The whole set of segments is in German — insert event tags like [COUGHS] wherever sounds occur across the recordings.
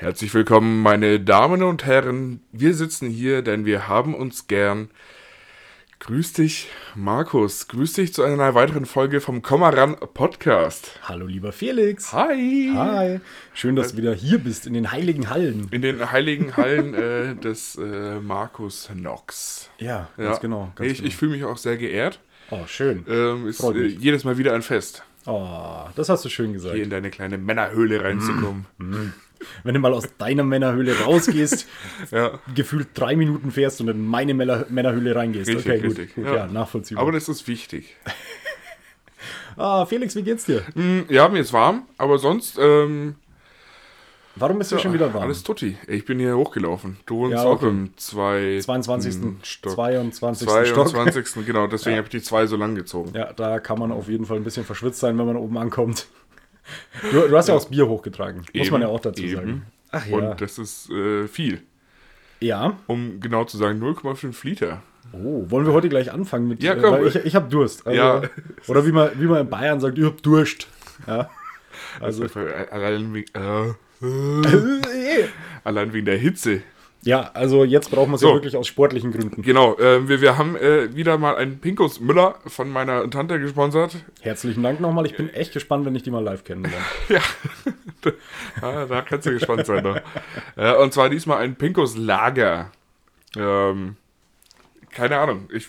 Herzlich willkommen, meine Damen und Herren. Wir sitzen hier, denn wir haben uns gern. Grüß dich, Markus. Grüß dich zu einer weiteren Folge vom Kommaran Podcast. Hallo, lieber Felix. Hi. Hi. Schön, dass du wieder hier bist, in den heiligen Hallen. In den heiligen Hallen äh, des äh, Markus Knox. Ja, ganz genau. Ganz ich genau. ich fühle mich auch sehr geehrt. oh, schön. Ähm, ist äh, jedes Mal wieder ein Fest, Oh, das hast du schön gesagt. hier in deine kleine Männerhöhle reinzukommen. Wenn du mal aus deiner Männerhöhle rausgehst, [LAUGHS] Ja. gefühlt drei Minuten fährst und in meine Männer Männerhöhle reingehst. Richtig, okay, gut. richtig. gut Ja. ja. nachvollziehbar. Aber das ist wichtig. [LAUGHS] ah, Felix, wie geht's dir? Hm, Ja, mir ist warm, aber sonst ähm, Warum bist du schon wieder warm? Alles tutti. Ich bin hier hochgelaufen. Du wohnst Ja, auch okay. im zwei, 22. Stock. 22. Stock. 22. genau, [LAUGHS] deswegen habe ich die zwei so lang gezogen. Ja, da kann man auf jeden Fall ein bisschen verschwitzt sein, wenn man oben ankommt. Du, du hast ja auch das Bier hochgetragen, muss Eben, man ja auch dazu eben. sagen. Ach ja. Und das ist äh, viel. ja. Um genau zu sagen, 0,5 Liter. Oh, wollen wir heute gleich anfangen mit Ja, äh, komm. ich, ich habe Durst. Also, Ja. Oder wie man, wie man in Bayern sagt, ich hab Durst. Ja. Also, allein, wegen, äh, [LAUGHS] äh, allein wegen der Hitze. Ja, also jetzt brauchen wir es So. ja wirklich aus sportlichen Gründen. Genau, äh, wir, wir haben äh, wieder mal einen Pinkus Müller von meiner Tante gesponsert. Herzlichen Dank nochmal. Ich bin echt gespannt, wenn ich die mal live kennenlerne. [LAUGHS] Ja, [LAUGHS] ah, da kannst du gespannt sein. Doch. Äh, und zwar diesmal ein Pinkus Lager. Ähm, keine Ahnung, ich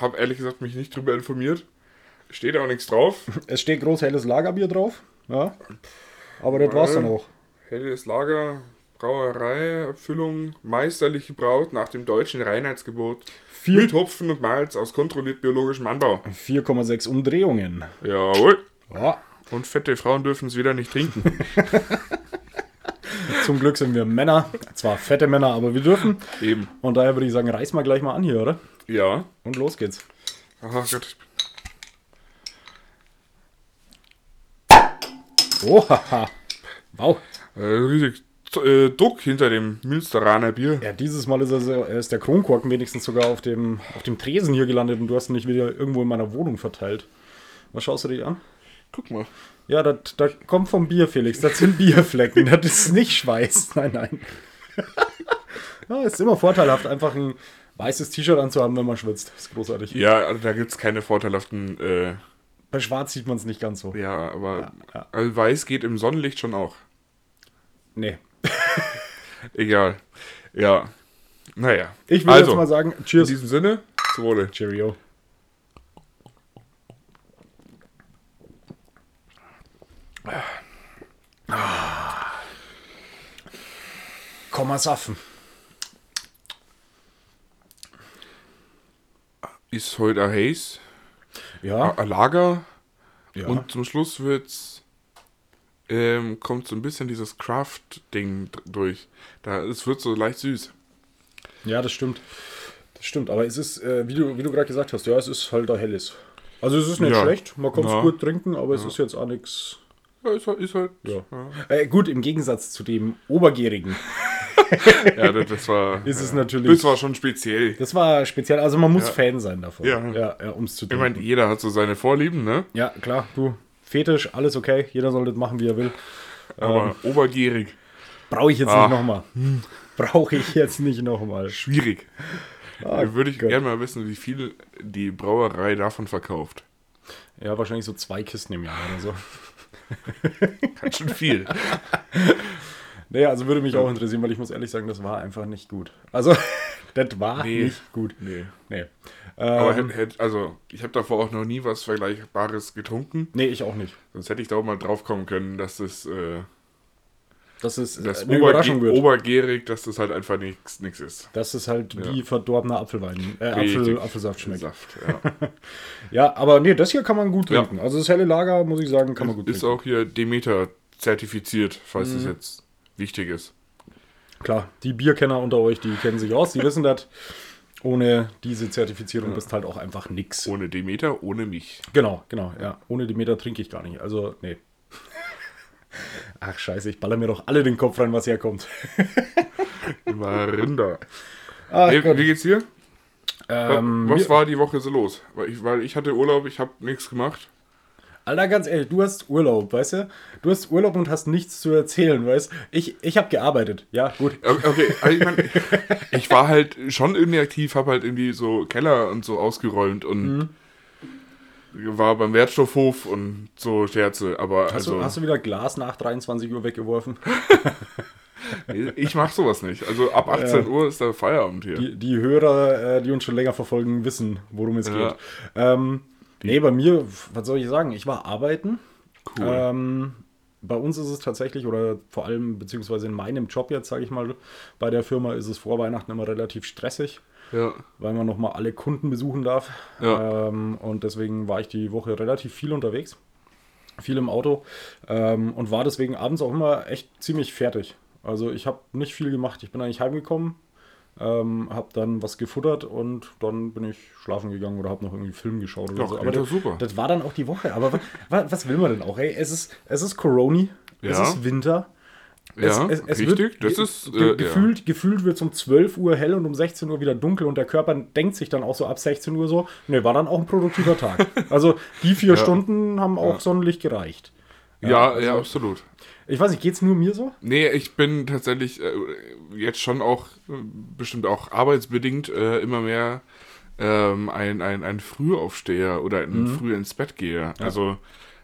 habe ehrlich gesagt mich nicht drüber informiert. Steht auch nichts drauf. [LAUGHS] Es steht groß helles Lagerbier drauf. Ja. Aber das war's dann auch. Helles Lager, Brauerei, Abfüllung, meisterlich gebraut nach dem deutschen Reinheitsgebot. Vier- Mit Hopfen und Malz aus kontrolliert biologischem Anbau. 4,6 Umdrehungen. Jawohl. Ja. Und fette Frauen dürfen es wieder nicht trinken. [LAUGHS] Zum Glück sind wir Männer. Zwar fette Männer, aber wir dürfen. Eben. Und daher würde ich sagen, reiß mal gleich mal an hier, oder? Ja. Und los geht's. Ach Gott. Oh, haha. Wow. Äh, riesig äh, Druck hinter dem Münsteraner Bier. Ja, dieses Mal ist, so- er ist der Kronkorken wenigstens sogar auf dem, auf dem Tresen hier gelandet und du hast ihn nicht wieder irgendwo in meiner Wohnung verteilt. Was schaust du dir an? Guck mal. Ja, das das kommt vom Bier, Felix. Das sind Bierflecken. Das ist nicht Schweiß. [LAUGHS] Nein, nein. ja, ist immer vorteilhaft, einfach ein weißes T-Shirt anzuhaben, wenn man schwitzt. Ist großartig. Ja, also da gibt es keine vorteilhaften. Äh, Bei Schwarz sieht man es nicht ganz so. ja, aber ja. Also weiß geht im Sonnenlicht schon auch. Nee. [LAUGHS] Egal. Ja. Naja. Ich will also, jetzt mal sagen, in Cheers. diesem Sinne, zu Wohle. Cheerio. Kommasaffen. Ist heute ein Haze, Ja, ein Lager ja. und zum Schluss wird's, ähm, kommt so ein bisschen dieses Craft-Ding durch. Da, es wird so leicht süß. ja, das stimmt. Das stimmt, aber es ist, äh, wie du, wie du gerade gesagt hast, ja, es ist halt ein helles. Also es ist nicht Ja. schlecht, man kann es Ja. gut trinken, aber es ist jetzt auch nichts. Ja, ist halt. Ist halt. Äh, gut, im Gegensatz zu dem Obergärigen [LAUGHS] Ja, das, das war. [LAUGHS] ist es natürlich. Das war schon speziell. Das war speziell, also man muss. Fan sein davon. Ja. ja, um es zu Ich trinken. meine, jeder hat so seine Vorlieben, ne? ja, klar, du, Fetisch, alles okay, jeder soll das machen, wie er will. Aber obergierig, Brauche ich jetzt Ah. nicht nochmal. Brauche ich jetzt nicht nochmal. schwierig. Ah, würde ich gerne mal wissen, wie viel die Brauerei davon verkauft. Ja, wahrscheinlich so zwei Kisten im Jahr oder so. Ganz schön viel. [LAUGHS] Naja, also würde mich auch interessieren, weil ich muss ehrlich sagen, das war einfach nicht gut. Also, [LAUGHS] das war Nee. nicht gut. Nee. Nee. Aber Ähm, hätt, hätt, also, ich habe davor auch noch nie was Vergleichbares getrunken. nee, ich auch nicht. Sonst hätte ich da auch mal drauf kommen können, dass das, äh, Das ist das eine Oberge- Überraschung wird. obergärig, dass das halt einfach nichts ist. dass es halt Ja. wie verdorbener Apfelwein, äh. Apfel, Apfelsaft schmeckt. Saft, ja. [LAUGHS] Ja, aber nee, das hier kann man gut Ja. trinken. Also das helle Lager, muss ich sagen, kann man gut ist trinken. auch hier Demeter zertifiziert, falls Mhm. es jetzt wichtig ist. Klar, die Bierkenner unter euch, die kennen sich aus, die wissen das. Ohne diese Zertifizierung bist halt auch einfach nix. Ohne Demeter, ohne mich. Genau, genau, ja. Ohne die Meter trinke ich gar nicht. Also, nee. [LAUGHS] Ach, scheiße, ich baller mir doch alle den Kopf rein, was herkommt. [LAUGHS] Immer Rinder. Ach Wie, Gott. wie geht's dir? Ähm, Was war die Woche so los? Weil ich, weil ich hatte Urlaub, ich habe nichts gemacht. Alter, ganz ehrlich, du hast Urlaub, weißt du? Du hast Urlaub und hast nichts zu erzählen, weißt du? Ich, ich habe gearbeitet. Ja, gut. Okay, also ich, mein, ich war halt schon irgendwie aktiv, habe halt irgendwie so Keller und so ausgeräumt und Mhm. war beim Wertstoffhof und so Scherze. Aber Hast, also, du, hast du wieder Glas nach 23 Uhr weggeworfen? [LAUGHS] ich mache sowas nicht. Also ab 18 Uhr ist der Feierabend hier. Die, die Hörer, äh, die uns schon länger verfolgen, wissen, worum es Ja. geht. Ähm, nee, bei mir, was soll ich sagen? Ich war arbeiten. Cool. Ähm, bei uns ist es tatsächlich, oder vor allem, beziehungsweise in meinem Job jetzt, sage ich mal, bei der Firma ist es vor Weihnachten immer relativ stressig, ja. weil man nochmal alle Kunden besuchen darf. Ja. Ähm, und deswegen war ich die Woche relativ viel unterwegs, viel im Auto ähm, und war deswegen abends auch immer echt ziemlich fertig. Also ich habe nicht viel gemacht. Ich bin eigentlich heimgekommen, ähm, habe dann was gefuttert und dann bin ich schlafen gegangen oder habe noch irgendwie Film geschaut oder Doch, so. klingt das, super. das war dann auch die Woche. Aber wa, wa, was will man denn auch? Ey, es ist, es ist Coroni, es Ja. ist Winter. Ja, richtig. das ge- ist äh, gefühlt, gefühlt wird es um 12 Uhr hell und um 16 Uhr wieder dunkel und der Körper denkt sich dann auch so ab 16 Uhr so, ne, war dann auch ein produktiver Tag. [LAUGHS] Also die vier Ja. Stunden haben auch Sonnenlicht gereicht. Ja, ja, also- absolut. Ich weiß nicht, geht's nur mir so? Nee, ich bin tatsächlich äh, jetzt schon auch, äh, bestimmt auch arbeitsbedingt, äh, immer mehr ähm, ein, ein, ein Frühaufsteher oder ein früh ins Bett gehe. Also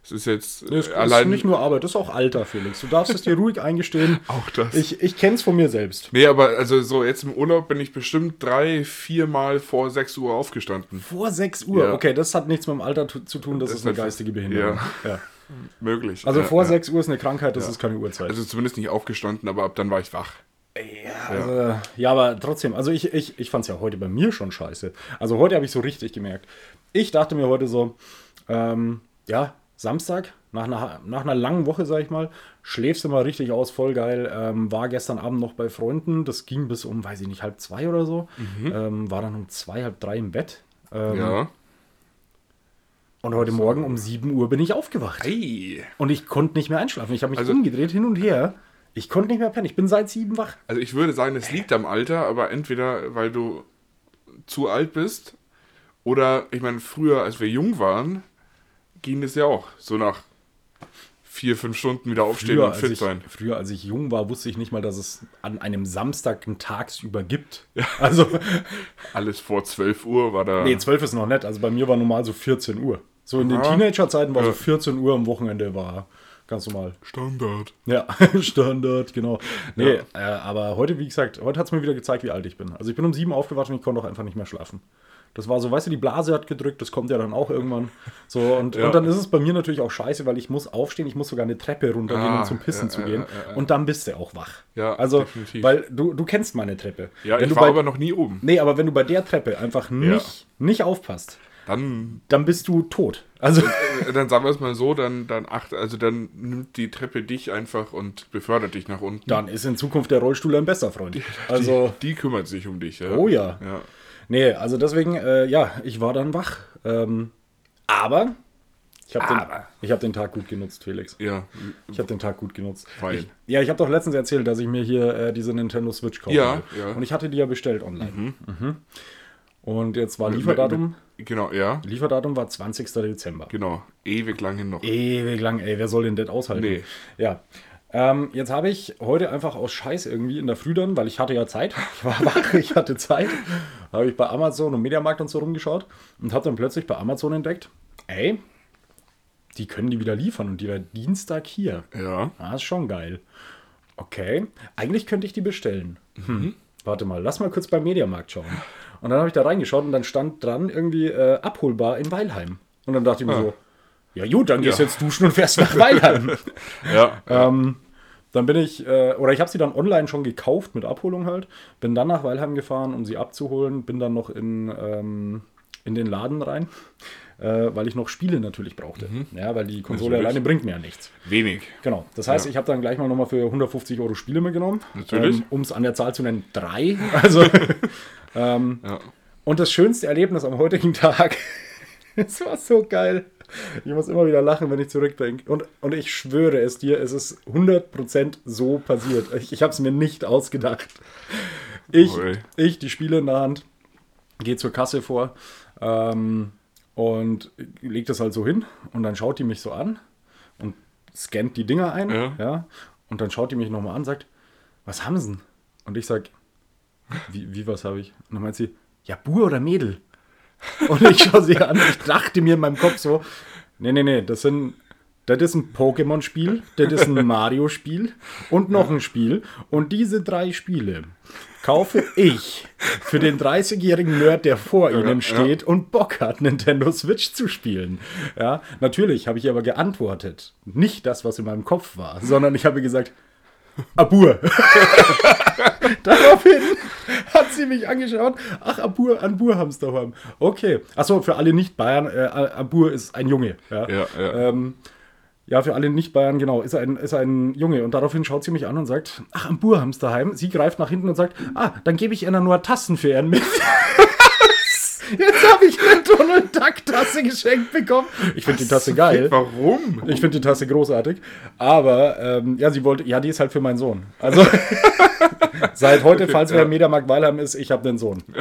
es ist jetzt Mhm. Nee, es äh, ist allein nicht nur Arbeit, das ist auch Alter, Felix. Du darfst es dir ruhig eingestehen. [LAUGHS] auch das. Ich, ich kenn's von mir selbst. nee, aber also so jetzt im Urlaub bin ich bestimmt drei, vier Mal vor 6 Uhr aufgestanden. Vor 6 Uhr. Ja. Okay, das hat nichts mit dem Alter zu tun, das, Das ist eine ist geistige Behinderung. Ja. Möglich. Also Ja, vor ja. 6 Uhr ist eine Krankheit, das ist keine Uhrzeit. Also zumindest nicht aufgestanden, aber ab dann war ich wach. Also, ja, aber trotzdem, also ich, ich, ich fand es ja heute bei mir schon scheiße. Also heute habe ich so richtig gemerkt. Ich dachte mir heute so, ähm, ja, Samstag, nach einer, nach einer langen Woche, sag ich mal, schläfst du mal richtig aus, voll geil. Ähm, war gestern Abend noch bei Freunden, das ging bis um, weiß ich nicht, halb zwei oder so. Ähm, war dann um zwei, halb drei im Bett. Ähm, Ja. Und heute Morgen um 7 Uhr bin ich aufgewacht. Hey. Und ich konnte nicht mehr einschlafen. Ich habe mich Also- umgedreht, hin und her. Ich konnte nicht mehr pennen. Ich bin seit sieben wach. Also ich würde sagen, es liegt am Alter, aber entweder weil du zu alt bist oder, ich meine, früher, als wir jung waren, ging das ja auch. So nach vier, fünf Stunden wieder aufstehen Früher und fit ich, sein. früher, als ich jung war, wusste ich nicht mal, dass es an einem Samstag einen tagsüber gibt. Also, Alles vor 12 Uhr war da. nee, 12 ist noch nett. Also bei mir war normal so 14 Uhr. So in den Aha. Teenagerzeiten war so Ja. 14 Uhr am Wochenende war ganz normal. Standard. Ja, [LAUGHS] Standard, genau. Nee, äh, aber heute, wie gesagt, heute hat es mir wieder gezeigt, wie alt ich bin. Also ich bin um sieben aufgewacht und ich konnte auch einfach nicht mehr schlafen. Das war so, weißt du, die Blase hat gedrückt, das kommt ja dann auch irgendwann. So, und, Ja. und dann ist es bei mir natürlich auch scheiße, weil ich muss aufstehen, ich muss sogar eine Treppe runtergehen, Ah, um zum Pissen ja, zu ja, gehen. ja, ja. Und dann bist du auch wach. Ja, also, definitiv. weil du, du kennst meine Treppe. Ja, Wenn ich du war bei, aber noch nie oben. Nee, aber wenn du bei der Treppe einfach nicht, nicht aufpasst, Dann, dann bist du tot. Also, äh, dann sagen wir es mal so, dann, dann acht, also dann nimmt die Treppe dich einfach und befördert dich nach unten. dann ist in Zukunft der Rollstuhl ein besser Freund. Also, die, die kümmert sich um dich. Ja? oh ja. ja. Nee, also deswegen, äh, ja, ich war dann wach. Ähm, aber ich habe den, ich hab den Tag gut genutzt, Felix. Ja, Ich habe den Tag gut genutzt. Ich, ja, ich habe doch letztens erzählt, dass ich mir hier äh, diese Nintendo Switch kaufe. Ja, ja. Und ich hatte die ja bestellt online. Mhm. Und jetzt war Lieferdatum, genau, ja, Lieferdatum war 20. Dezember. genau. Ewig lang hin noch. Ewig lang, ey, wer soll denn das aushalten? Nee. Ja. Ähm, jetzt habe ich heute einfach aus Scheiß irgendwie in der Früh dann, weil ich hatte ja Zeit, [LAUGHS] ich war wach, ich hatte Zeit, habe ich bei Amazon und Mediamarkt und so rumgeschaut und habe dann plötzlich bei Amazon entdeckt, ey, die können die wieder liefern und die war Dienstag hier. Ja. Ah, ist schon geil. Okay, eigentlich könnte ich die bestellen. Hm. Warte mal, lass mal kurz beim Mediamarkt schauen. Und dann habe ich da reingeschaut und dann stand dran irgendwie äh, abholbar in Weilheim. Und dann dachte ich mir Ah. so, ja gut, dann gehst du Ja. jetzt duschen und fährst nach Weilheim. [LAUGHS] Ja. [LAUGHS] ähm, dann bin ich, äh, oder ich habe sie dann online schon gekauft mit Abholung halt, bin dann nach Weilheim gefahren, um sie abzuholen, bin dann noch in, ähm, in den Laden rein, äh, weil ich noch Spiele natürlich brauchte. Ja, weil die Konsole Natürlich. alleine bringt mir ja nichts. Wenig. Genau. Das heißt, Ja. ich habe dann gleich mal nochmal für 150 Euro Spiele mitgenommen. Natürlich. Ähm, um es an der Zahl zu nennen, drei. [LAUGHS] Also, ähm, Ja. und das schönste Erlebnis am heutigen [LAUGHS] Tag, es war so geil. Ich muss immer wieder lachen, wenn ich zurückdenke. Und, und ich schwöre es dir, es ist 100% so passiert. Ich, ich habe es mir nicht ausgedacht. Ich, ich, die Spiele in der Hand, gehe zur Kasse vor. Ähm, und legt das halt so hin und dann schaut die mich so an und scannt die Dinger ein. Ja. Ja. Und dann schaut die mich nochmal an und sagt, was haben sie denn? Und ich sag, wie, wie was habe ich? Und dann meint sie, ja, Bur oder Mädel? Und ich schaue sie an und ich dachte mir in meinem Kopf so, nee, nee, nee, das sind, das ist ein Pokémon-Spiel, das ist ein Mario-Spiel und noch ein Spiel. Und diese drei Spiele kaufe ich für den 30-jährigen Nerd, der vor ihnen steht und Bock hat, Nintendo Switch zu spielen. Ja, natürlich habe ich aber geantwortet. Nicht das, was in meinem Kopf war, sondern ich habe gesagt, Abur. [LAUGHS] [LAUGHS] Daraufhin hat sie mich angeschaut. Ach, Abur, Abur haben es daheim. Okay. Achso, für alle Nicht-Bayern, äh, Abur ist ein Junge. Ja, Ja, ja. Ähm, ja für alle Nicht-Bayern, genau, ist ein, ist ein Junge. Und daraufhin schaut sie mich an und sagt, ach, es daheim. Sie greift nach hinten und sagt, ah, dann gebe ich ihr nur Tassen für ihren mit. [LAUGHS] Jetzt habe ich eine Donald Duck-Tasse geschenkt bekommen. Ich finde die Tasse geil. Warum? Ich finde die Tasse großartig. Aber ähm, ja, sie wollte, ja, die ist halt für meinen Sohn. Also [LAUGHS] seit heute, falls wer im Mediamarkt Weilheim ist, ich habe einen Sohn. [LAUGHS]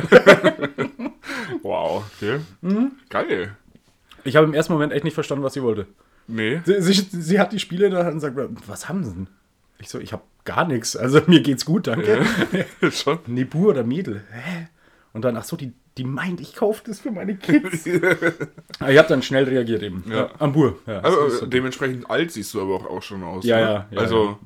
Wow, okay. Mhm. Geil. Ich habe im ersten Moment echt nicht verstanden, was sie wollte. Nee. Sie, sie, sie hat die Spiele da und sagt, was haben sie denn? Ich so, ich habe gar nichts. Also mir geht's gut, danke. [LAUGHS] Schon. Nebu oder Mädel. Hä? Und dann, ach so, die, die meint, ich kaufe das für meine Kids. [LAUGHS] Aber ich habe dann schnell reagiert eben. Ja. Ambur. Ja, Also, das ist so. dementsprechend alt siehst du aber auch, auch schon aus. Ja, ne? ja, ja, Also,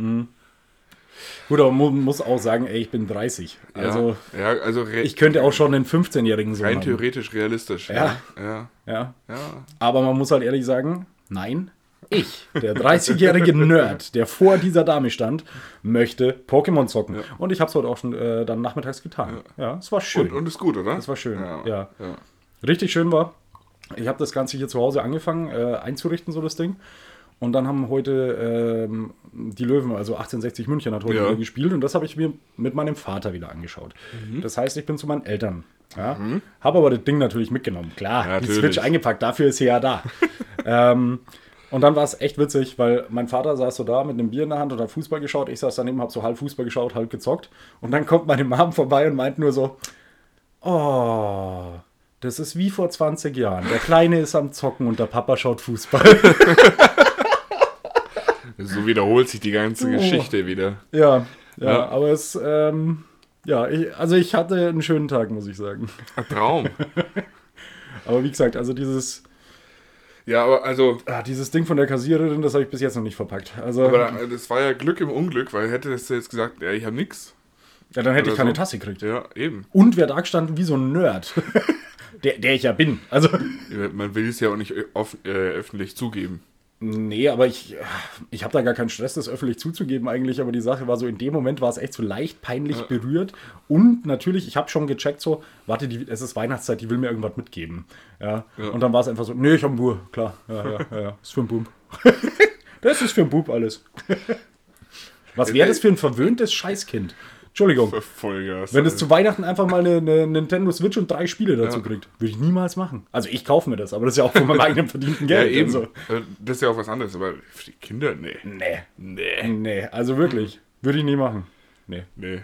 Gut, aber man muss auch sagen, ey, ich bin 30. Also ja, ja, also ich könnte auch schon einen 15-jährigen Sohn rein haben. theoretisch realistisch. Ja. Ja. Ja. Ja. Aber man muss halt ehrlich sagen, nein, ich, der 30-jährige Nerd, der vor dieser Dame stand, möchte Pokémon zocken. Und ich habe es heute auch schon äh, dann nachmittags getan. Ja, es war schön. Und, und ist gut, oder? Das war schön, Ja. ja. ja. Richtig schön war, ich habe das Ganze hier zu Hause angefangen äh, einzurichten, so das Ding. Und dann haben heute ähm, die Löwen, also 1860 München, hat heute Ja. wieder gespielt. Und das habe ich mir mit meinem Vater wieder angeschaut. Mhm. Das heißt, ich bin zu meinen Eltern. Ja? Habe aber das Ding natürlich mitgenommen. Klar, Ja, die natürlich. Switch eingepackt, dafür ist sie ja da. [LAUGHS] ähm, und dann war es echt witzig, weil mein Vater saß so da mit einem Bier in der Hand und hat Fußball geschaut. Ich saß daneben, habe so halb Fußball geschaut, halb gezockt. Und dann kommt meine Mom vorbei und meint nur so, oh, das ist wie vor 20 Jahren. Der Kleine ist am Zocken und der Papa schaut Fußball. [LAUGHS] So wiederholt sich die ganze Oh. Geschichte wieder. ja, ja, Ja. aber es, ähm, ja, ich, also ich hatte einen schönen Tag, muss ich sagen. Ein Traum. [LAUGHS] Aber wie gesagt, also dieses, ja, aber also, ah, dieses Ding von der Kassiererin, das habe ich bis jetzt noch nicht verpackt. Also, aber das war ja Glück im Unglück, weil hätte das jetzt gesagt, ja, ich habe nix. ja, dann hätte ich keine so. Tasse gekriegt. Ja, eben. Und wer da gestanden wie so ein Nerd. [LAUGHS] der, der ich ja bin. Also, Man will es ja auch nicht off, äh, öffentlich zugeben. Nee, aber ich, ich habe da gar keinen Stress, das öffentlich zuzugeben eigentlich. Aber die Sache war so, in dem Moment war es echt so leicht peinlich berührt. Und natürlich, ich habe schon gecheckt so, warte, die, es ist Weihnachtszeit, die will mir irgendwas mitgeben. Ja. Ja. Und dann war es einfach so, nee, ich habe einen Bur, klar. Ja, ja, ja, ja. Ist für einen Bub. [LAUGHS] das ist für einen Bub alles. Was wäre das für ein verwöhntes Scheißkind? Entschuldigung. Vollgas. Wenn es zu Weihnachten einfach mal eine, eine Nintendo Switch und drei Spiele dazu Ja. kriegt, würde ich niemals machen. Also ich kaufe mir das, aber das ist ja auch von meinem [LAUGHS] eigenen verdienten ja, Geld. eben. Also. Äh, Das ist ja auch was anderes, aber für die Kinder, nee. Nee. Nee. Nee, also wirklich. Würde ich nie machen. Nee. Nee.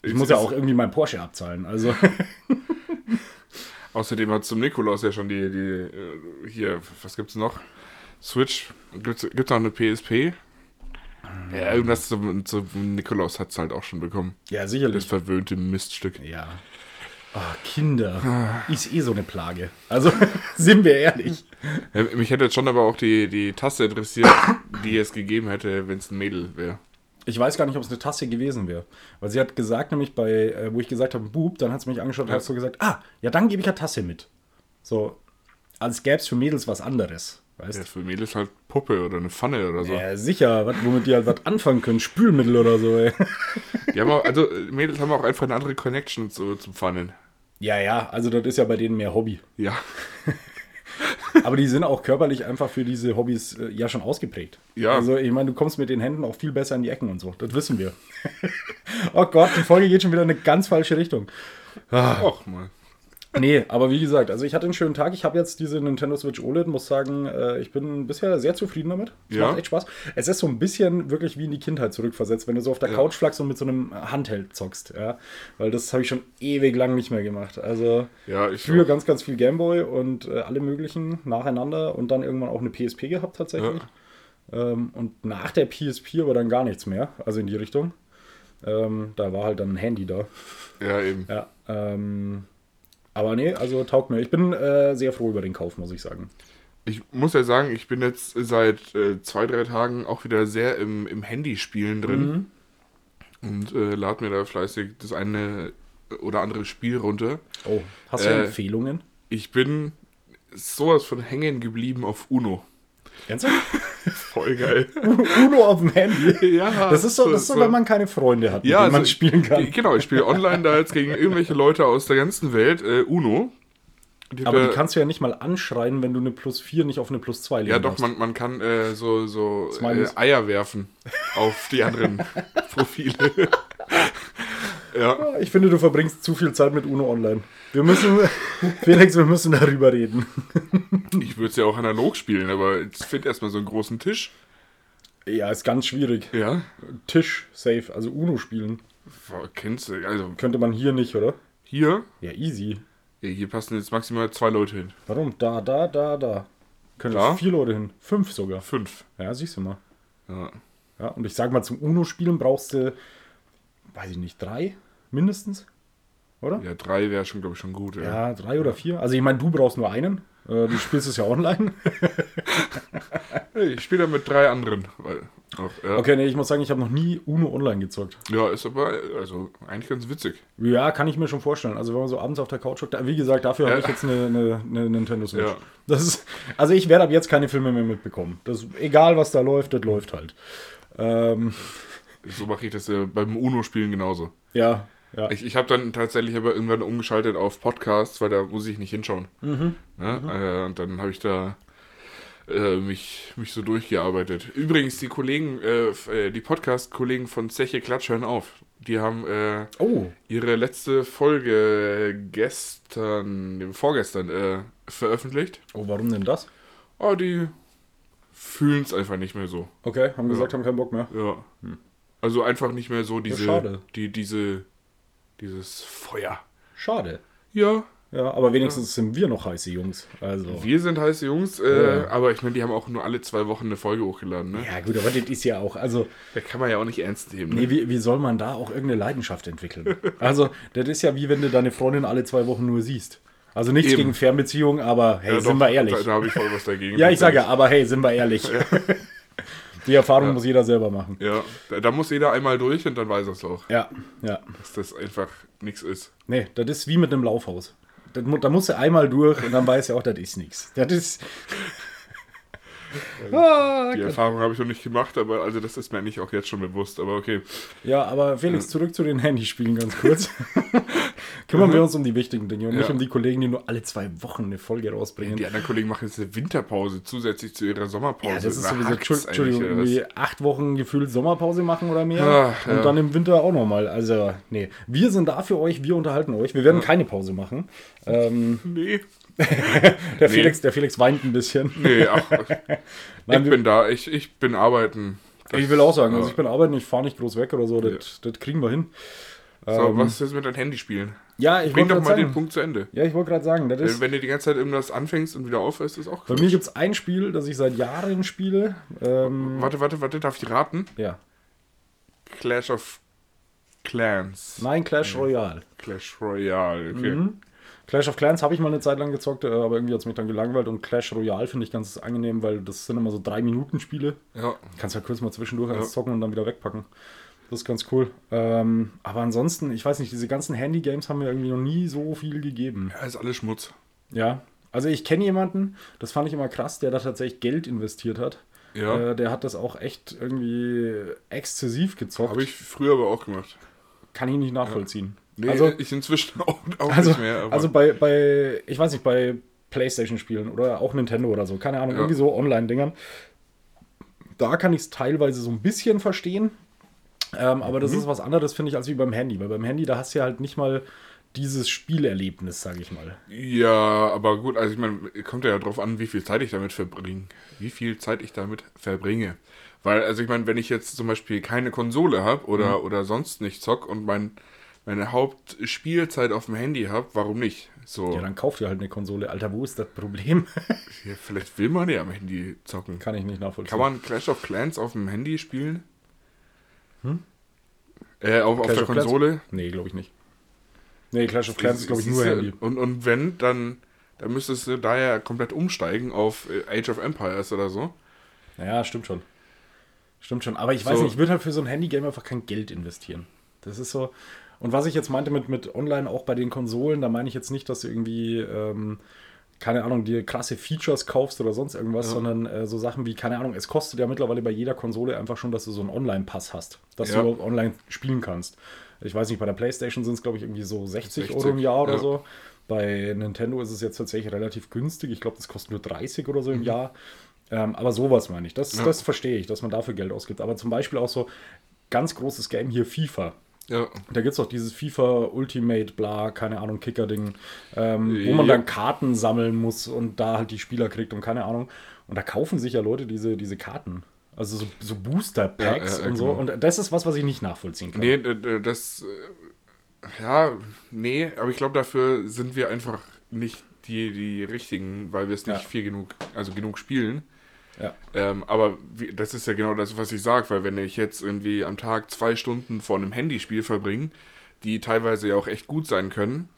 Ich muss ja auch irgendwie meinen Porsche abzahlen. Also. [LAUGHS] Außerdem hat zum Nikolaus ja schon die, die äh, hier, was gibt's noch? Switch. Gibt's, gibt's noch eine PSP? Ja, irgendwas zum, zum Nikolaus hat's halt auch schon bekommen. Ja, Das sicherlich. verwöhnte Miststück. Ja. Ah, Kinder. Ist eh so eine Plage. Also, [LAUGHS] sind wir ehrlich. Ja, mich hätte jetzt schon aber auch die, die Tasse interessiert, die es gegeben hätte, wenn es ein Mädel wäre. Ich weiß gar nicht, ob es eine Tasse gewesen wäre. Weil sie hat gesagt, nämlich bei, äh, wo ich gesagt habe, Bub, dann hat sie mich angeschaut und hat so gesagt, ah, ja, dann gebe ich eine Tasse mit. So, als gäbe es für Mädels was anderes. Weißt Ja, für Mädels halt Puppe oder eine Pfanne oder so. Ja, sicher, wat, womit die halt was anfangen können. Spülmittel oder so, ey. [LAUGHS] Die haben auch, also äh, Mädels haben auch einfach eine andere Connection zu, zum Pfannen. Ja, ja, also das ist ja bei denen mehr Hobby. Ja. [LAUGHS] Aber die sind auch körperlich einfach für diese Hobbys äh, ja schon ausgeprägt. Ja. Also ich meine, du kommst mit den Händen auch viel besser in die Ecken und so. Das wissen wir. [LAUGHS] oh Gott, die Folge geht schon wieder in eine ganz falsche Richtung. Ach mal. Nee, aber wie gesagt, also ich hatte einen schönen Tag. Ich habe jetzt diese Nintendo Switch OLED, muss sagen, äh, ich bin bisher sehr zufrieden damit. Es Ja. macht echt Spaß. Es ist so ein bisschen wirklich wie in die Kindheit zurückversetzt, wenn du so auf der Ja. Couch flachst und mit so einem Handheld zockst, ja. Weil das habe ich schon ewig lang nicht mehr gemacht. Also Ja, ich früher ganz, ganz viel Gameboy und äh, alle möglichen nacheinander und dann irgendwann auch eine PSP gehabt tatsächlich. Ähm, und nach der PSP aber dann gar nichts mehr, also in die Richtung. Ähm, da war halt dann ein Handy da. Ja, eben. Ja, ähm, aber nee, also taugt mir. Ich bin äh, sehr froh über den Kauf, muss ich sagen. Ich muss ja sagen, ich bin jetzt seit äh, zwei, drei Tagen auch wieder sehr im, im Handyspielen drin. Und äh, lade mir da fleißig das eine oder andere Spiel runter. Oh, hast du Äh, Empfehlungen? Ich bin sowas von hängen geblieben auf Uno. Ernsthaft? [LAUGHS] Voll geil. Uno auf dem Handy. [LAUGHS] ja, Das ist so, das ist so, wenn man keine Freunde hat, mit Ja, denen man also, spielen kann. Genau, ich spiele [LAUGHS] online da jetzt gegen irgendwelche Leute aus der ganzen Welt äh, Uno. Die, Aber die kannst du ja nicht mal anschreien, wenn du eine Plus 4 nicht auf eine Plus 2 legen Ja, doch, man, man kann äh, so, so äh. Eier werfen auf die anderen Profile. Ja, Ich finde, du verbringst zu viel Zeit mit Uno online. Wir müssen, [LAUGHS] Felix, wir müssen darüber reden. ich würde es ja auch analog spielen, aber ich finde erstmal so einen großen Tisch. Ja, ist ganz schwierig. Ja, Tisch, safe, also Uno spielen. Kennst du, also Könnte man hier nicht, oder? hier, Ja, easy. hier passen jetzt maximal zwei Leute hin. Warum? Da, da, da, da. Können Da? vier Leute hin. Fünf sogar. Fünf. Ja, siehst du mal. Ja. Ja, und ich sag mal, zum Uno-Spielen brauchst du, weiß ich nicht, drei mindestens? Oder? ja, drei wäre schon, glaube ich, schon gut. Ja. Ja, drei oder vier. Also ich meine, du brauchst nur einen. Äh, Du spielst es ja online. [LAUGHS] Ich spiele mit drei anderen. Weil, auch, ja. Okay, nee, ich muss sagen, ich habe noch nie Uno online gezockt. ja, ist aber also eigentlich ganz witzig. Ja, kann ich mir schon vorstellen. Also wenn man so abends auf der Couch hockt, wie gesagt, dafür habe Ja. ich jetzt eine, eine, eine Nintendo Switch. Ja. Das ist, also ich werde ab jetzt keine Filme mehr mitbekommen. Das, egal was da läuft, das läuft halt. Ähm, So mache ich das äh, beim Uno-Spielen genauso. ja, ja. Ich, ich habe dann tatsächlich aber irgendwann umgeschaltet auf Podcasts, weil da muss ich nicht hinschauen. Ne? Äh, und dann habe ich da äh, mich, mich so durchgearbeitet. Übrigens, die Kollegen, äh, äh, die Podcast-Kollegen von Zeche Klatsch hören auf. Die haben äh, oh, ihre letzte Folge gestern, vorgestern äh, veröffentlicht. oh, warum denn das? Oh, die fühlen es einfach nicht mehr so. Okay, haben gesagt, haben keinen Bock mehr. Ja. Also einfach nicht mehr so diese, schade. die, diese, dieses Feuer. Schade. Ja, Ja, aber wenigstens sind wir noch heiße Jungs. Also. wir sind heiße Jungs, äh, Ja. aber ich meine, die haben auch nur alle zwei Wochen eine Folge hochgeladen, ne? Ja, gut, aber das ist ja auch, also, Da kann man ja auch nicht ernst nehmen. Ne? nee, wie, wie soll man da auch irgendeine Leidenschaft entwickeln? Also, das ist ja wie wenn du deine Freundin alle zwei Wochen nur siehst. Also nichts Eben. gegen Fernbeziehungen, aber hey, Ja, sind doch, wir ehrlich. Da, da habe ich voll was dagegen. Ja, ich sage ja, aber hey, sind wir ehrlich. [LAUGHS] Die Erfahrung muss jeder selber machen. Ja, da, da muss jeder einmal durch und dann weiß er es auch, Ja, ja. dass das einfach nichts ist. Nee, das ist wie mit einem Laufhaus. Mu- da musst du einmal durch und dann weißt du auch, das ist nichts. Das ist. Ah, Die Erfahrung habe ich noch nicht gemacht, aber also das ist mir eigentlich auch jetzt schon bewusst. Aber okay. Ja, aber Felix, zurück zu den Handyspielen ganz kurz. [LAUGHS] Kümmern wir uns um die wichtigen Dinge und nicht Ja. um die Kollegen, die nur alle zwei Wochen eine Folge rausbringen. Die anderen Kollegen machen jetzt eine Winterpause zusätzlich zu ihrer Sommerpause. Ja, das ist sowieso, Entschuldigung, irgendwie acht Wochen gefühlt Sommerpause machen oder mehr. Ah, und ja. dann im Winter auch nochmal. Also, nee. Wir sind da für euch, wir unterhalten euch. Wir werden keine Pause machen. Ähm, Nee, [LAUGHS] der, Felix, der Felix weint ein bisschen. nee, ach, [LAUGHS] Nein, ich bin da, ich, ich bin arbeiten. Das- Ich will auch sagen, also ja. ich bin arbeiten, ich fahre nicht groß weg oder so, das, das kriegen wir hin. So, Ähm, was ist jetzt mit deinem Handy spielen? Ja, ich Bring doch mal den sagen. Punkt zu Ende. Ja, ich wollte gerade sagen, das Wenn, ist, wenn du die ganze Zeit irgendwas anfängst und wieder aufhörst, ist auch bei mir gibt es ein Spiel, das ich seit Jahren spiele. Ähm, Warte, warte, warte, darf ich raten? ja. Clash of Clans. Nein, Clash Royale. Clash Royale, okay. Mhm. Clash of Clans habe ich mal eine Zeit lang gezockt, äh, aber irgendwie hat es mich dann gelangweilt und Clash Royale finde ich ganz angenehm, weil das sind immer so 3-Minuten-Spiele. Ja. Kannst ja kurz mal zwischendurch Ja. zocken und dann wieder wegpacken. Das ist ganz cool. Ähm, aber ansonsten, ich weiß nicht, diese ganzen Handy-Games haben mir irgendwie noch nie so viel gegeben. ja, ist alles Schmutz. Ja. Also ich kenne jemanden, das fand ich immer krass, der da tatsächlich Geld investiert hat. Ja, Äh, der hat das auch echt irgendwie exzessiv gezockt. habe ich früher aber auch gemacht. Kann ich nicht nachvollziehen. Nee, Also- ich inzwischen [LAUGHS] auch, auch Also, nicht mehr. Aber also bei, bei, ich weiß nicht, bei Playstation-Spielen oder auch Nintendo oder so, keine Ahnung, Ja. irgendwie so Online-Dingern. Da kann ich es teilweise so ein bisschen verstehen. Ähm, aber Mhm. das ist was anderes, finde ich, als wie beim Handy. Weil beim Handy, da hast du ja halt nicht mal dieses Spielerlebnis, sage ich mal. Ja, aber gut, also ich meine, kommt ja darauf an, wie viel Zeit ich damit verbringe. Wie viel Zeit ich damit verbringe. Weil, also ich meine, wenn ich jetzt zum Beispiel keine Konsole habe oder, mhm. oder sonst nicht zock und mein, meine Hauptspielzeit auf dem Handy habe, warum nicht? So. Ja, dann kauft ihr halt eine Konsole. Alter, wo ist das Problem? [LAUGHS] ja, vielleicht will man ja am Handy zocken. Kann ich nicht nachvollziehen. Kann man Clash of Clans auf dem Handy spielen? Hm? Äh, auf, auf der Konsole? Clans? Nee, glaube ich nicht. Nee, Clash of Clans ist, glaube ich, nur Handy. Und, und wenn, dann, dann müsstest du da ja komplett umsteigen auf äh, Age of Empires oder so. Naja, stimmt schon. Stimmt schon. Aber ich weiß so. nicht, ich würde halt für so ein Handygame einfach kein Geld investieren. Das ist so. Und was ich jetzt meinte mit, mit Online auch bei den Konsolen, da meine ich jetzt nicht, dass du irgendwie, ähm, keine Ahnung, dir krasse Features kaufst oder sonst irgendwas, ja. sondern äh, so Sachen wie, keine Ahnung, es kostet ja mittlerweile bei jeder Konsole einfach schon, dass du so einen Online-Pass hast, dass ja. du online spielen kannst. Ich weiß nicht, bei der PlayStation sind es, glaube ich, irgendwie so 60, 60 Euro im Jahr oder ja. so. Bei Nintendo ist es jetzt tatsächlich relativ günstig. Ich glaube, das kostet nur 30 oder so im mhm. Jahr. Ähm, aber sowas meine ich. Das, das verstehe ich, dass man dafür Geld ausgibt. Aber zum Beispiel auch so ganz großes Game hier, FIFA. Ja. Da gibt es auch dieses FIFA Ultimate, bla, keine Ahnung, Kicker-Ding, ähm, wo man dann Karten sammeln muss und da halt die Spieler kriegt und keine Ahnung. Und da kaufen sich ja Leute diese, diese Karten. Also so, so Booster-Packs ja, und so. Genau. Und das ist was, was ich nicht nachvollziehen kann. Nee, das. Äh, ja, nee, aber ich glaube, dafür sind wir einfach nicht die, die richtigen, weil wir es nicht viel genug, also genug spielen. Ja. Ähm, aber wie, das ist ja genau das, was ich sage, weil wenn ich jetzt irgendwie am Tag zwei Stunden vor einem Handyspiel verbringe, die teilweise ja auch echt gut sein können,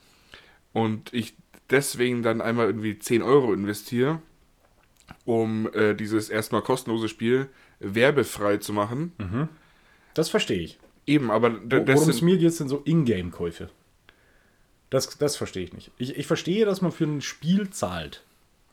und ich deswegen dann einmal irgendwie 10 Euro investiere, um äh, dieses erstmal kostenlose Spiel werbefrei zu machen. Mhm. Das verstehe ich. Eben, aber worum es mir geht, sind so Ingame-Käufe. Das, das verstehe ich nicht. Ich, ich verstehe, dass man für ein Spiel zahlt.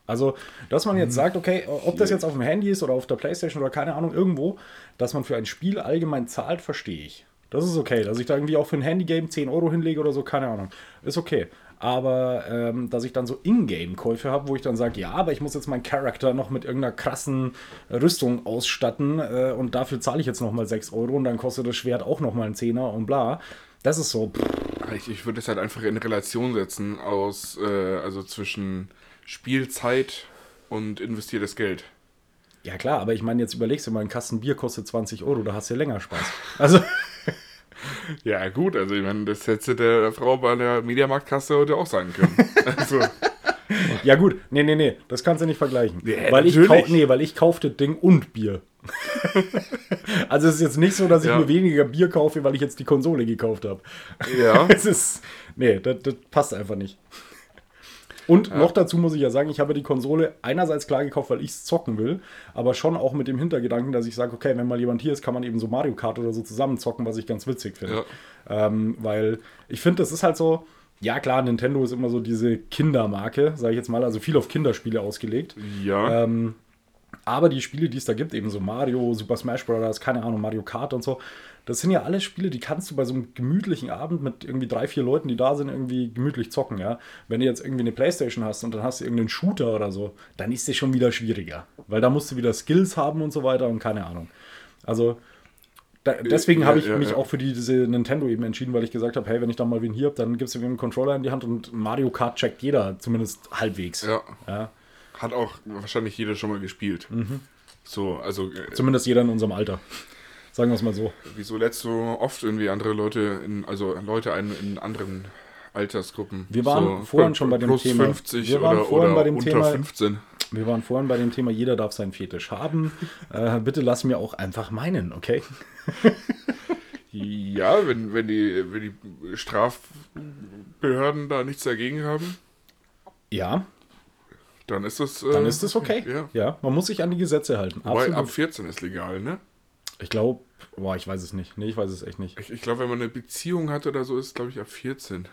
Also, dass man jetzt mhm. sagt, okay, ob das jetzt auf dem Handy ist oder auf der Playstation oder keine Ahnung, irgendwo, dass man für ein Spiel allgemein zahlt, verstehe ich. Das ist okay. Dass ich da irgendwie auch für ein Handygame 10 Euro hinlege oder so, keine Ahnung. Ist okay. Aber ähm, dass ich dann so Ingame-Käufe habe, wo ich dann sage, ja, aber ich muss jetzt meinen Charakter noch mit irgendeiner krassen Rüstung ausstatten äh, und dafür zahle ich jetzt nochmal 6 Euro und dann kostet das Schwert auch nochmal einen Zehner und bla. Das ist so. Ich, ich würde es halt einfach in Relation setzen aus, äh, also zwischen Spielzeit und investiertes Geld. Ja klar, aber ich meine, jetzt überlegst du mal, ein Kasten Bier kostet 20 Euro, da hast du ja länger Spaß. Also. [LAUGHS] ja gut, also ich meine, das hätte der Frau bei der Mediamarktkasse heute auch sagen können. [LAUGHS] Also. Ja gut, nee, nee, nee, das kannst du nicht vergleichen. Ja, weil, ich kau nee, weil ich kaufte Ding und Bier. [LAUGHS] also es ist jetzt nicht so, dass ich ja. mir weniger Bier kaufe, weil ich jetzt die Konsole gekauft habe. Ja. es ist, nee, das, das passt einfach nicht. Und ja. noch dazu muss ich ja sagen, ich habe die Konsole einerseits klar gekauft, weil ich es zocken will, aber schon auch mit dem Hintergedanken, dass ich sage, okay, wenn mal jemand hier ist, kann man eben so Mario Kart oder so zusammen zocken, was ich ganz witzig finde. Ja. Ähm, weil ich finde, das ist halt so, ja klar, Nintendo ist immer so diese Kindermarke, sage ich jetzt mal, also viel auf Kinderspiele ausgelegt. Ja. Ähm, aber die Spiele, die es da gibt, eben so Mario, Super Smash Bros., keine Ahnung, Mario Kart und so, das sind ja alle Spiele, die kannst du bei so einem gemütlichen Abend mit irgendwie drei, vier Leuten, die da sind, irgendwie gemütlich zocken, ja. Wenn du jetzt irgendwie eine Playstation hast und dann hast du irgendeinen Shooter oder so, dann ist das schon wieder schwieriger. Weil da musst du wieder Skills haben und so weiter und keine Ahnung. Also, da, deswegen ja, habe ich ja, mich ja. auch für die, diese Nintendo eben entschieden, weil ich gesagt habe, hey, wenn ich da mal wen hier habe, dann gibst du mir einen Controller in die Hand und Mario Kart checkt jeder, zumindest halbwegs. Ja. ja. Hat auch wahrscheinlich jeder schon mal gespielt. Mhm. So, also. Äh, zumindest jeder in unserem Alter. Sagen wir es mal so. Wieso lädst du oft irgendwie andere Leute, in, also Leute ein in anderen Altersgruppen? Wir waren so vorhin schon bei dem Thema. 50 wir waren oder, vorhin oder bei dem unter Thema, 15. Wir waren vorhin bei dem Thema, jeder darf seinen Fetisch haben. äh, bitte lass mir auch einfach meinen, okay? [LAUGHS] ja, wenn, wenn, die, wenn die Strafbehörden da nichts dagegen haben. Ja. Dann ist das. Äh, dann ist das okay. [LAUGHS] Ja. ja. man muss sich an die Gesetze halten. Wobei ab 14 ist legal, ne? Ich glaube, boah, ich weiß es nicht. Nee, ich weiß es echt nicht. Ich, ich glaube, wenn man eine Beziehung hat oder so, ist es, glaube ich, ab 14.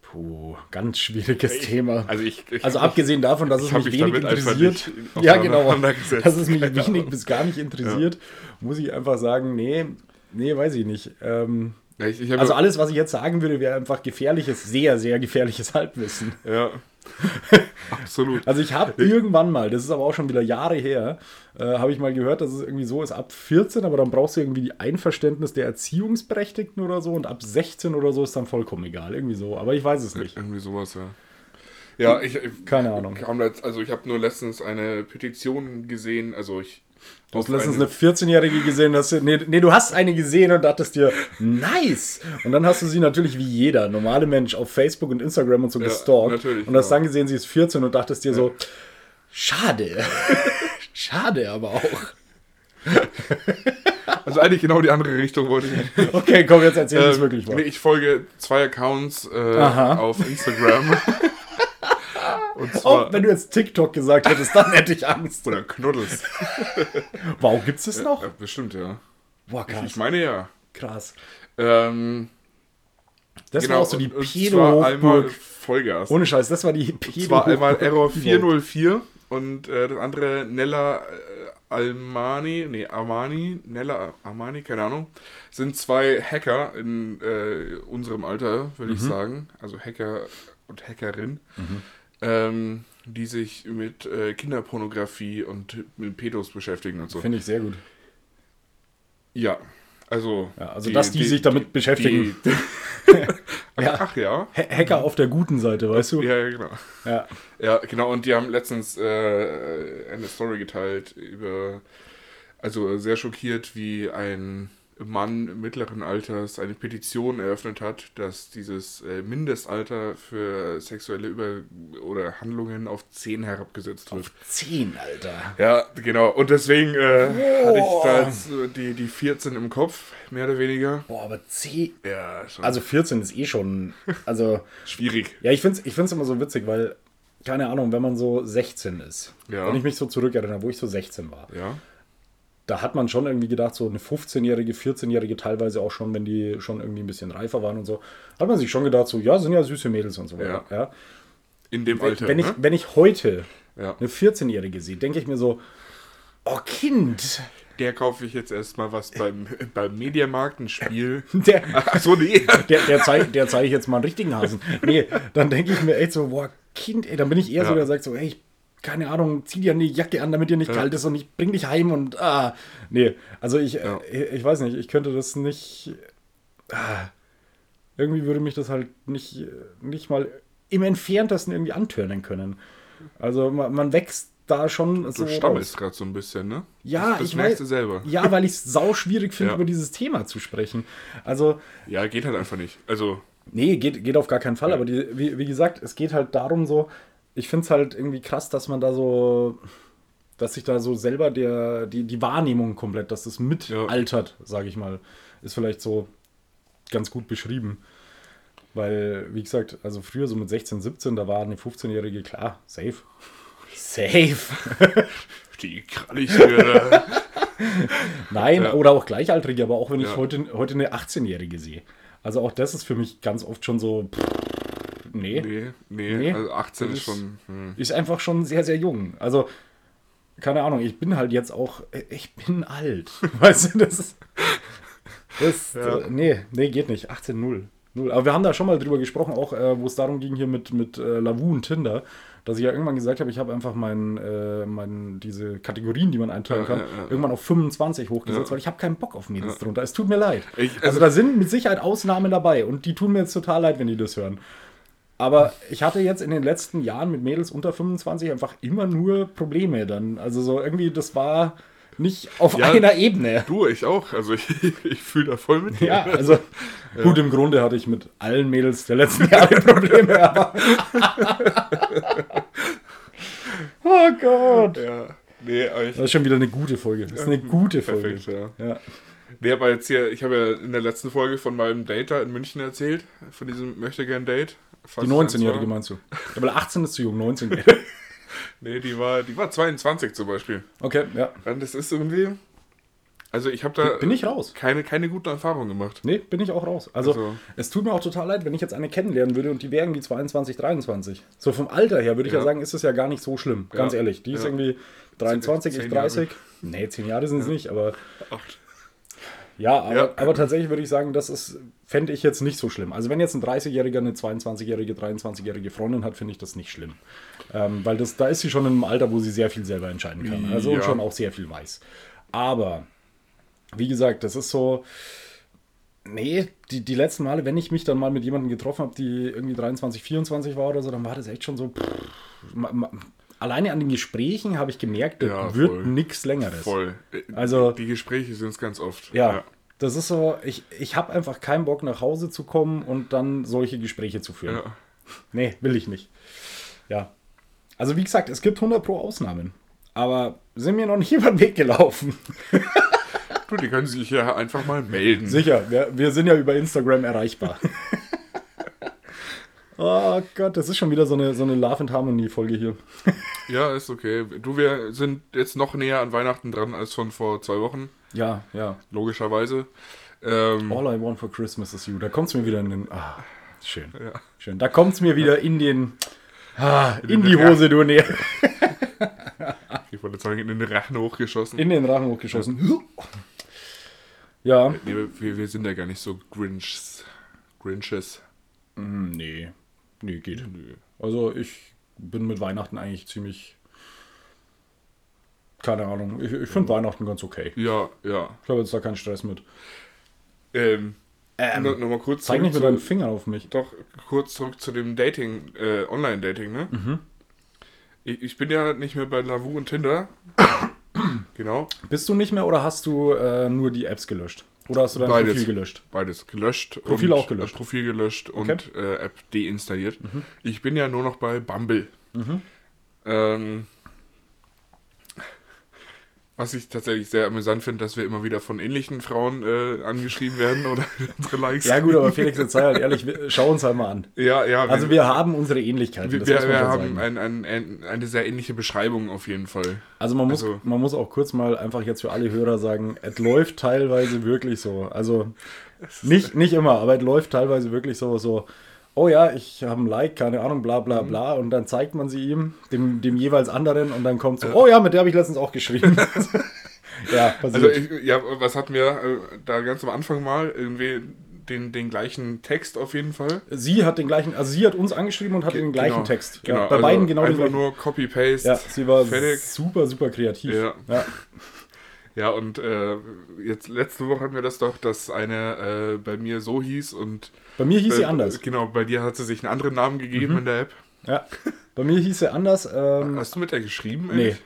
Puh, ganz schwieriges ich, Thema. Also, ich, ich, also abgesehen davon, dass es mich wenig interessiert. [LAUGHS] Ja, genau. Dass es mich wenig bis gar nicht interessiert, ja. muss ich einfach sagen, nee, nee, weiß ich nicht. Ähm, also alles, was ich jetzt sagen würde, wäre einfach gefährliches, sehr, sehr gefährliches Halbwissen. Ja. [LAUGHS] Absolut. Also ich habe irgendwann mal, das ist aber auch schon wieder Jahre her, äh, habe ich mal gehört, dass es irgendwie so ist, ab 14, aber dann brauchst du irgendwie die Einverständnis der Erziehungsberechtigten oder so und ab 16 oder so ist dann vollkommen egal, irgendwie so, aber ich weiß es nicht. Irgendwie sowas, ja. Ja, ich, ich Keine Ahnung. Letzt, also ich habe nur letztens eine Petition gesehen, also ich Du hast letztens eine 14-Jährige gesehen, du, nee, nee, du hast eine gesehen und dachtest dir, nice! Und dann hast du sie natürlich wie jeder normale Mensch auf Facebook und Instagram und so Ja, gestalkt. und hast ja. dann gesehen, sie ist 14 und dachtest dir so, schade. [LAUGHS] schade aber auch. [LAUGHS] Also eigentlich genau die andere Richtung wollte ich. Okay, komm, jetzt erzähl es Ähm, wirklich mal. nee, ich folge zwei Accounts äh, auf Instagram. [LAUGHS] Auch wenn du jetzt TikTok gesagt hättest, dann hätte ich Angst. oder Knuddels. [LAUGHS] Wow, gibt's das noch? Ja, bestimmt, ja. Boah, Ich krass. meine ja. krass. Ähm, Das genau, war auch so die zwar einmal. Vollgas. Ohne Scheiß, das war die Pedo zwar einmal Error überhaupt. 404 und äh, das andere Nella äh, Almani, nee, Armani, Nella Armani, keine Ahnung, sind zwei Hacker in äh, unserem Alter, würde ich Mhm. sagen. Also Hacker und Hackerin, ähm, die sich mit äh, Kinderpornografie und mit Pedos beschäftigen und so. Finde ich sehr gut. Ja, also. Ja, also, dass die sich damit beschäftigen. die- [LAUGHS] Ja. Ach ja. Ha- Hacker auf der guten Seite, weißt du? Ja, ja, genau. Ja. Ja, genau, und die haben letztens äh, eine Story geteilt über, also sehr schockiert, wie ein Mann mittleren Alters eine Petition eröffnet hat, dass dieses äh, Mindestalter für sexuelle Über- oder Handlungen auf 10 herabgesetzt wird. 10, Alter. Ja, genau. Und deswegen äh, hatte ich da jetzt die, die 14 im Kopf, mehr oder weniger. Boah, aber 10. Ja, schon Also 14 ist eh schon. Also, [LAUGHS] schwierig. ja, ich finde es ich find's immer so witzig, weil, keine Ahnung, wenn man so 16 ist, Ja. wenn ich mich so zurückerinnere, wo ich so 16 war, Ja. Da hat man schon irgendwie gedacht, so eine 15-Jährige, 14-Jährige, teilweise auch schon, wenn die schon irgendwie ein bisschen reifer waren und so, hat man sich schon gedacht, so, ja, sind ja süße Mädels und so weiter. Ja. In dem Alter. Wenn, ich, ne? wenn ich heute ja. eine 14-Jährige sehe, denke ich mir so, oh Kind, Der kaufe ich jetzt erstmal was beim, [LAUGHS] beim Mediamarkt, ein Spiel. [LAUGHS] der, Achso, nee. der, der zeige der zeig ich jetzt mal einen richtigen Hasen. Nee, dann denke ich mir echt so, boah, Kind, ey, dann bin ich eher so, Ja. der sagt so, ey, ich, keine Ahnung, zieh dir eine Jacke an, damit dir nicht kalt ist und ich bring dich heim und, ah, nee, also ich, Ja. äh, ich weiß nicht, ich könnte das nicht, ah, irgendwie würde mich das halt nicht, nicht mal im Entferntesten irgendwie antörnen können. Also man, man wächst da schon Du so stammelst gerade so ein bisschen, ne? Ja, das, das ich merkst weiß. du selber. Ja, weil ich es sau schwierig finde, Ja. über dieses Thema zu sprechen. Also, Ja, geht halt einfach nicht. Also, Nee, geht, geht auf gar keinen Fall, Ja. aber die, wie, wie gesagt, es geht halt darum so, ich finde es halt irgendwie krass, dass man da so, dass sich da so selber der, die, die Wahrnehmung komplett, dass das mit Ja. sage ich mal, ist vielleicht so ganz gut beschrieben. Weil, wie gesagt, also früher so mit 16, 17, da war eine 15-Jährige klar, safe. Safe. [LAUGHS] die Kralligere. [LAUGHS] Nein, Ja. oder auch Gleichaltrige, aber auch wenn ich Ja. heute, heute eine 18-Jährige sehe. Also auch das ist für mich ganz oft schon so, pff, nee. nee, nee, Nee, also 18 das ist schon. Hm. ist einfach schon sehr, sehr jung. Also, keine Ahnung, ich bin halt jetzt auch, ich bin alt. [LAUGHS] Weißt du, das ist. Das, Ja. äh, nee, nee, geht nicht. 18-0. Null. Aber wir haben da schon mal drüber gesprochen, auch äh, wo es darum ging hier mit, mit äh, Lavu und Tinder, dass ich ja irgendwann gesagt habe, ich habe einfach mein, äh, mein, diese Kategorien, die man einteilen Ja, kann, ja, ja. irgendwann auf 25 hochgesetzt, Ja. weil ich habe keinen Bock auf Mädels drunter. Es tut mir leid. Ich- also, also- da sind mit Sicherheit Ausnahmen dabei und die tun mir jetzt total leid, wenn die das hören. Aber ich hatte jetzt in den letzten Jahren mit Mädels unter 25 einfach immer nur Probleme dann. Also so irgendwie, das war nicht auf Ja. einer Ebene. Du, ich auch. Also, ich, [LAUGHS] ich fühle da voll mit dir. Ja, also [LAUGHS] gut, im Grunde hatte ich mit allen Mädels der letzten Jahre Probleme, aber. [LAUGHS] oh Gott. Ja. Nee, ich. Das ist schon wieder eine gute Folge. Das ist eine gute Folge. Perfekt, ja. Ja. Nee, aber jetzt hier, ich habe ja in der letzten Folge von meinem Date da in München erzählt, von diesem Möchtegern-Date. Die 19-Jährige meinst du? Aber 18 ist zu jung, 19. [LAUGHS] Nee, die war, die war 22 zum Beispiel. Okay, ja. Und das ist irgendwie. Also ich habe da Bin ich raus? keine, keine guten Erfahrungen gemacht. Nee, bin ich auch raus. Also, Also- es tut mir auch total leid, wenn ich jetzt eine kennenlernen würde und die wäre irgendwie 22, 23. So vom Alter her würde ich ja. Ja. sagen, ist es ja gar nicht so schlimm. Ganz Ja. ehrlich. Die ist Ja. irgendwie 23, Zehn ich Jahre. 30. Nee, 10 Jahre sind es nicht, aber Acht. Ja, aber, Ja. aber tatsächlich würde ich sagen, das ist, fände ich jetzt nicht so schlimm. Also wenn jetzt ein 30-Jähriger eine 22-jährige, 23-jährige Freundin hat, finde ich das nicht schlimm. Ähm, weil das, da ist sie schon in einem Alter, wo sie sehr viel selber entscheiden kann. Also und Ja. schon auch sehr viel weiß. Aber, wie gesagt, das ist so. Nee, die, die letzten Male, wenn ich mich dann mal mit jemandem getroffen habe, die irgendwie 23, 24 war oder so, dann war das echt schon so. Pff, ma, ma, alleine an den Gesprächen habe ich gemerkt, das Ja, wird nichts Längeres. Voll. Äh, Also- Die Gespräche sind es ganz oft. Ja, das ist so, ich, ich habe einfach keinen Bock nach Hause zu kommen und dann solche Gespräche zu führen. Ja. Nee, will ich nicht. Ja. Also wie gesagt, es gibt 100 pro Ausnahmen. Aber sind mir noch nicht [LAUGHS] über den Weg gelaufen. [LAUGHS] Du, die können sich ja einfach mal melden. Sicher, wir, wir sind ja über Instagram erreichbar. [LAUGHS] oh Gott, das ist schon wieder so eine, so eine Love and Harmony Folge hier. Ja, ist okay. Du, wir sind jetzt noch näher an Weihnachten dran als von vor zwei Wochen, Ja, ja. logischerweise. Ähm, All I want for Christmas is you. Da kommt es mir wieder in den... Ah, schön. ja. Schön. Da kommt es mir wieder in den... Ah, in den die. Hose, du näher. Ich wollte sagen, in den Rachen hochgeschossen. In den Rachen hochgeschossen. Ja. nee, wir, wir sind ja gar nicht so Grinches. Grinches. Hm, Nee. Nee, geht. Nö. Also ich bin mit Weihnachten eigentlich ziemlich. Keine Ahnung. Ich, ich finde Weihnachten ganz okay. Ja, ja. Ich habe jetzt da keinen Stress mit. Ähm, Ähm, no, noch mal kurz Zeig nicht mit deinem Finger auf mich. Doch, kurz zurück zu dem Dating, äh, Online-Dating, ne? Mhm. Ich, ich bin ja nicht mehr bei Lavu und Tinder. [COUGHS] genau, Bist du nicht mehr oder hast du äh, nur die Apps gelöscht? Oder hast du dein Beides. Profil gelöscht? beides gelöscht. Profil und, auch gelöscht. Äh, Profil gelöscht Okay. und äh, App deinstalliert. Mhm. Ich bin ja nur noch bei Bumble. Ähm, was ich tatsächlich sehr amüsant finde, dass wir immer wieder von ähnlichen Frauen äh, angeschrieben werden oder [LAUGHS] unsere Likes. Ja gut, aber Felix, jetzt sei halt ehrlich, wir- schau uns halt mal an. ja, ja. Also wir haben unsere Ähnlichkeiten. wir, wir, wir haben ein, ein, ein, eine sehr ähnliche Beschreibung auf jeden Fall. Also man muss, Also- man muss auch kurz mal einfach jetzt für alle Hörer sagen, es läuft teilweise wirklich so. Also nicht, nicht immer, aber es läuft teilweise wirklich so, so, oh ja, ich habe ein Like, keine Ahnung, bla Mhm. bla bla. Und dann zeigt man sie ihm, dem, dem jeweils anderen, und dann kommt so, oh ja, mit der habe ich letztens auch geschrieben. [LAUGHS] [LAUGHS] ja, passiert. Also ich, ja, was hatten wir äh, da ganz am Anfang mal? Irgendwie den, den gleichen Text auf jeden Fall. sie hat den gleichen, also sie hat uns angeschrieben und hat den gleichen Genau, Text. Genau. Ja, bei also beiden genau den einfach gleichen. nur Copy-Paste. Ja, sie war fertig. super, super kreativ. Ja. ja. Ja, und äh, jetzt letzte Woche hatten wir das doch, dass eine äh, bei mir so hieß und Bei mir hieß sie äh, anders. Mhm. Genau, bei dir hat sie sich einen anderen Namen gegeben in der App. Ja. Bei mir hieß sie anders. Ähm, Hast du mit der geschrieben? nee. eigentlich?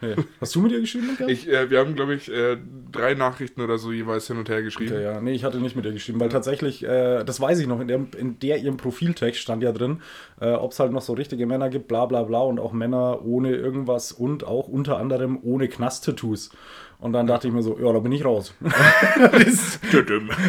nee. Hast du mit ihr geschrieben? Ich, äh, wir haben, glaube ich, äh, drei Nachrichten oder so jeweils hin und her geschrieben. Okay, ja, nee, ich hatte nicht mit ihr geschrieben, weil tatsächlich, äh, das weiß ich noch, in der, in der ihrem Profiltext stand ja drin, ob es halt noch so richtige Männer gibt, bla bla bla, und auch Männer ohne irgendwas und auch unter anderem ohne Knast-Tattoos. Und dann dachte ich mir so, ja, da bin ich raus. [LAUGHS] [LAUGHS]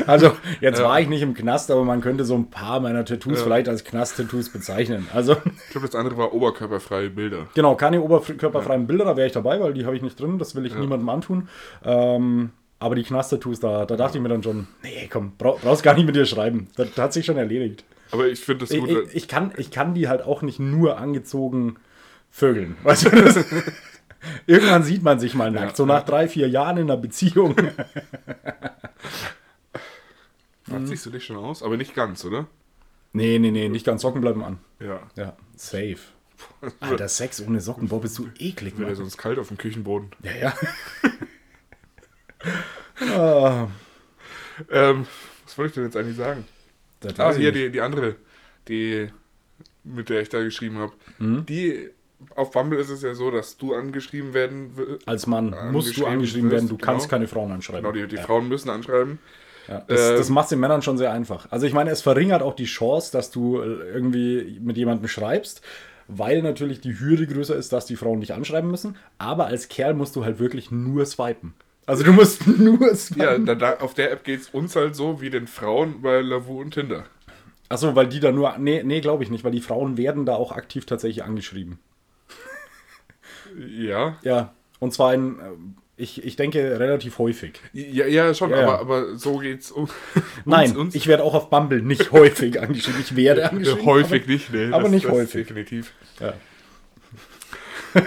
Also, jetzt war ich nicht im Knast, aber man könnte so ein paar meiner Tattoos vielleicht als Knast-Tattoos bezeichnen. Also, Ich glaube, das andere war oberkörperfreie Bilder. genau, keine oberkörperfreien Bilder, da wäre ich dabei, weil die habe ich nicht drin, das will ich niemandem antun. Ähm, aber die Knast-Tattoos, da, da dachte ich mir dann schon, nee, komm, brauch, brauchst gar nicht mit dir schreiben. Das, das hat sich schon erledigt. Aber ich finde das Ich, gut. ich, ich, kann, ich kann die halt auch nicht nur angezogen vögeln. [LAUGHS] Weißt du, das, irgendwann sieht man sich mal nackt. So nach drei, vier Jahren in einer Beziehung. [LAUGHS] Fand siehst du dich schon aus? Aber nicht ganz, oder? Nee, nee, nee, nicht ganz Socken bleiben an. Ja. Ja, safe. [LAUGHS] Alter, Sex ohne Socken, boah, bist du eklig, Wird ja sonst kalt auf dem Küchenboden. Ja, ja. [LAUGHS] ah, Ähm, was wollte ich denn jetzt eigentlich sagen? das Ah, hier die, die andere, die, mit der ich da geschrieben habe. Mhm. Die, auf Bumble ist es ja so, dass du angeschrieben werden wirst. Als Mann musst du angeschrieben angeschrieben werden, du wirst, kannst genau. keine Frauen anschreiben. Genau, die, die ja. Frauen müssen anschreiben. Ja, das, Ähm, das macht den Männern schon sehr einfach. Also ich meine, es verringert auch die Chance, dass du äh, irgendwie mit jemandem schreibst, weil natürlich die Hürde größer ist, dass die Frauen dich anschreiben müssen. Aber als Kerl musst du halt wirklich nur swipen. Also du musst [LAUGHS] nur Ja, swipen. da, da, auf der App geht es uns halt so wie den Frauen bei Lavu und Tinder. Achso, weil die da nur. Nee, nee glaube ich nicht, weil die Frauen werden da auch aktiv tatsächlich angeschrieben. Ja. Ja. Und zwar in. äh, Ich, ich denke relativ häufig. Ja, ja schon, Ja, ja. Aber, aber so geht's um. [LAUGHS] Nein, uns, uns ich werde auch auf Bumble nicht [LAUGHS] häufig angeschrieben. Ich werde angeschrieben. Häufig nicht, nee. aber nicht häufig. Definitiv. Ja. [LAUGHS]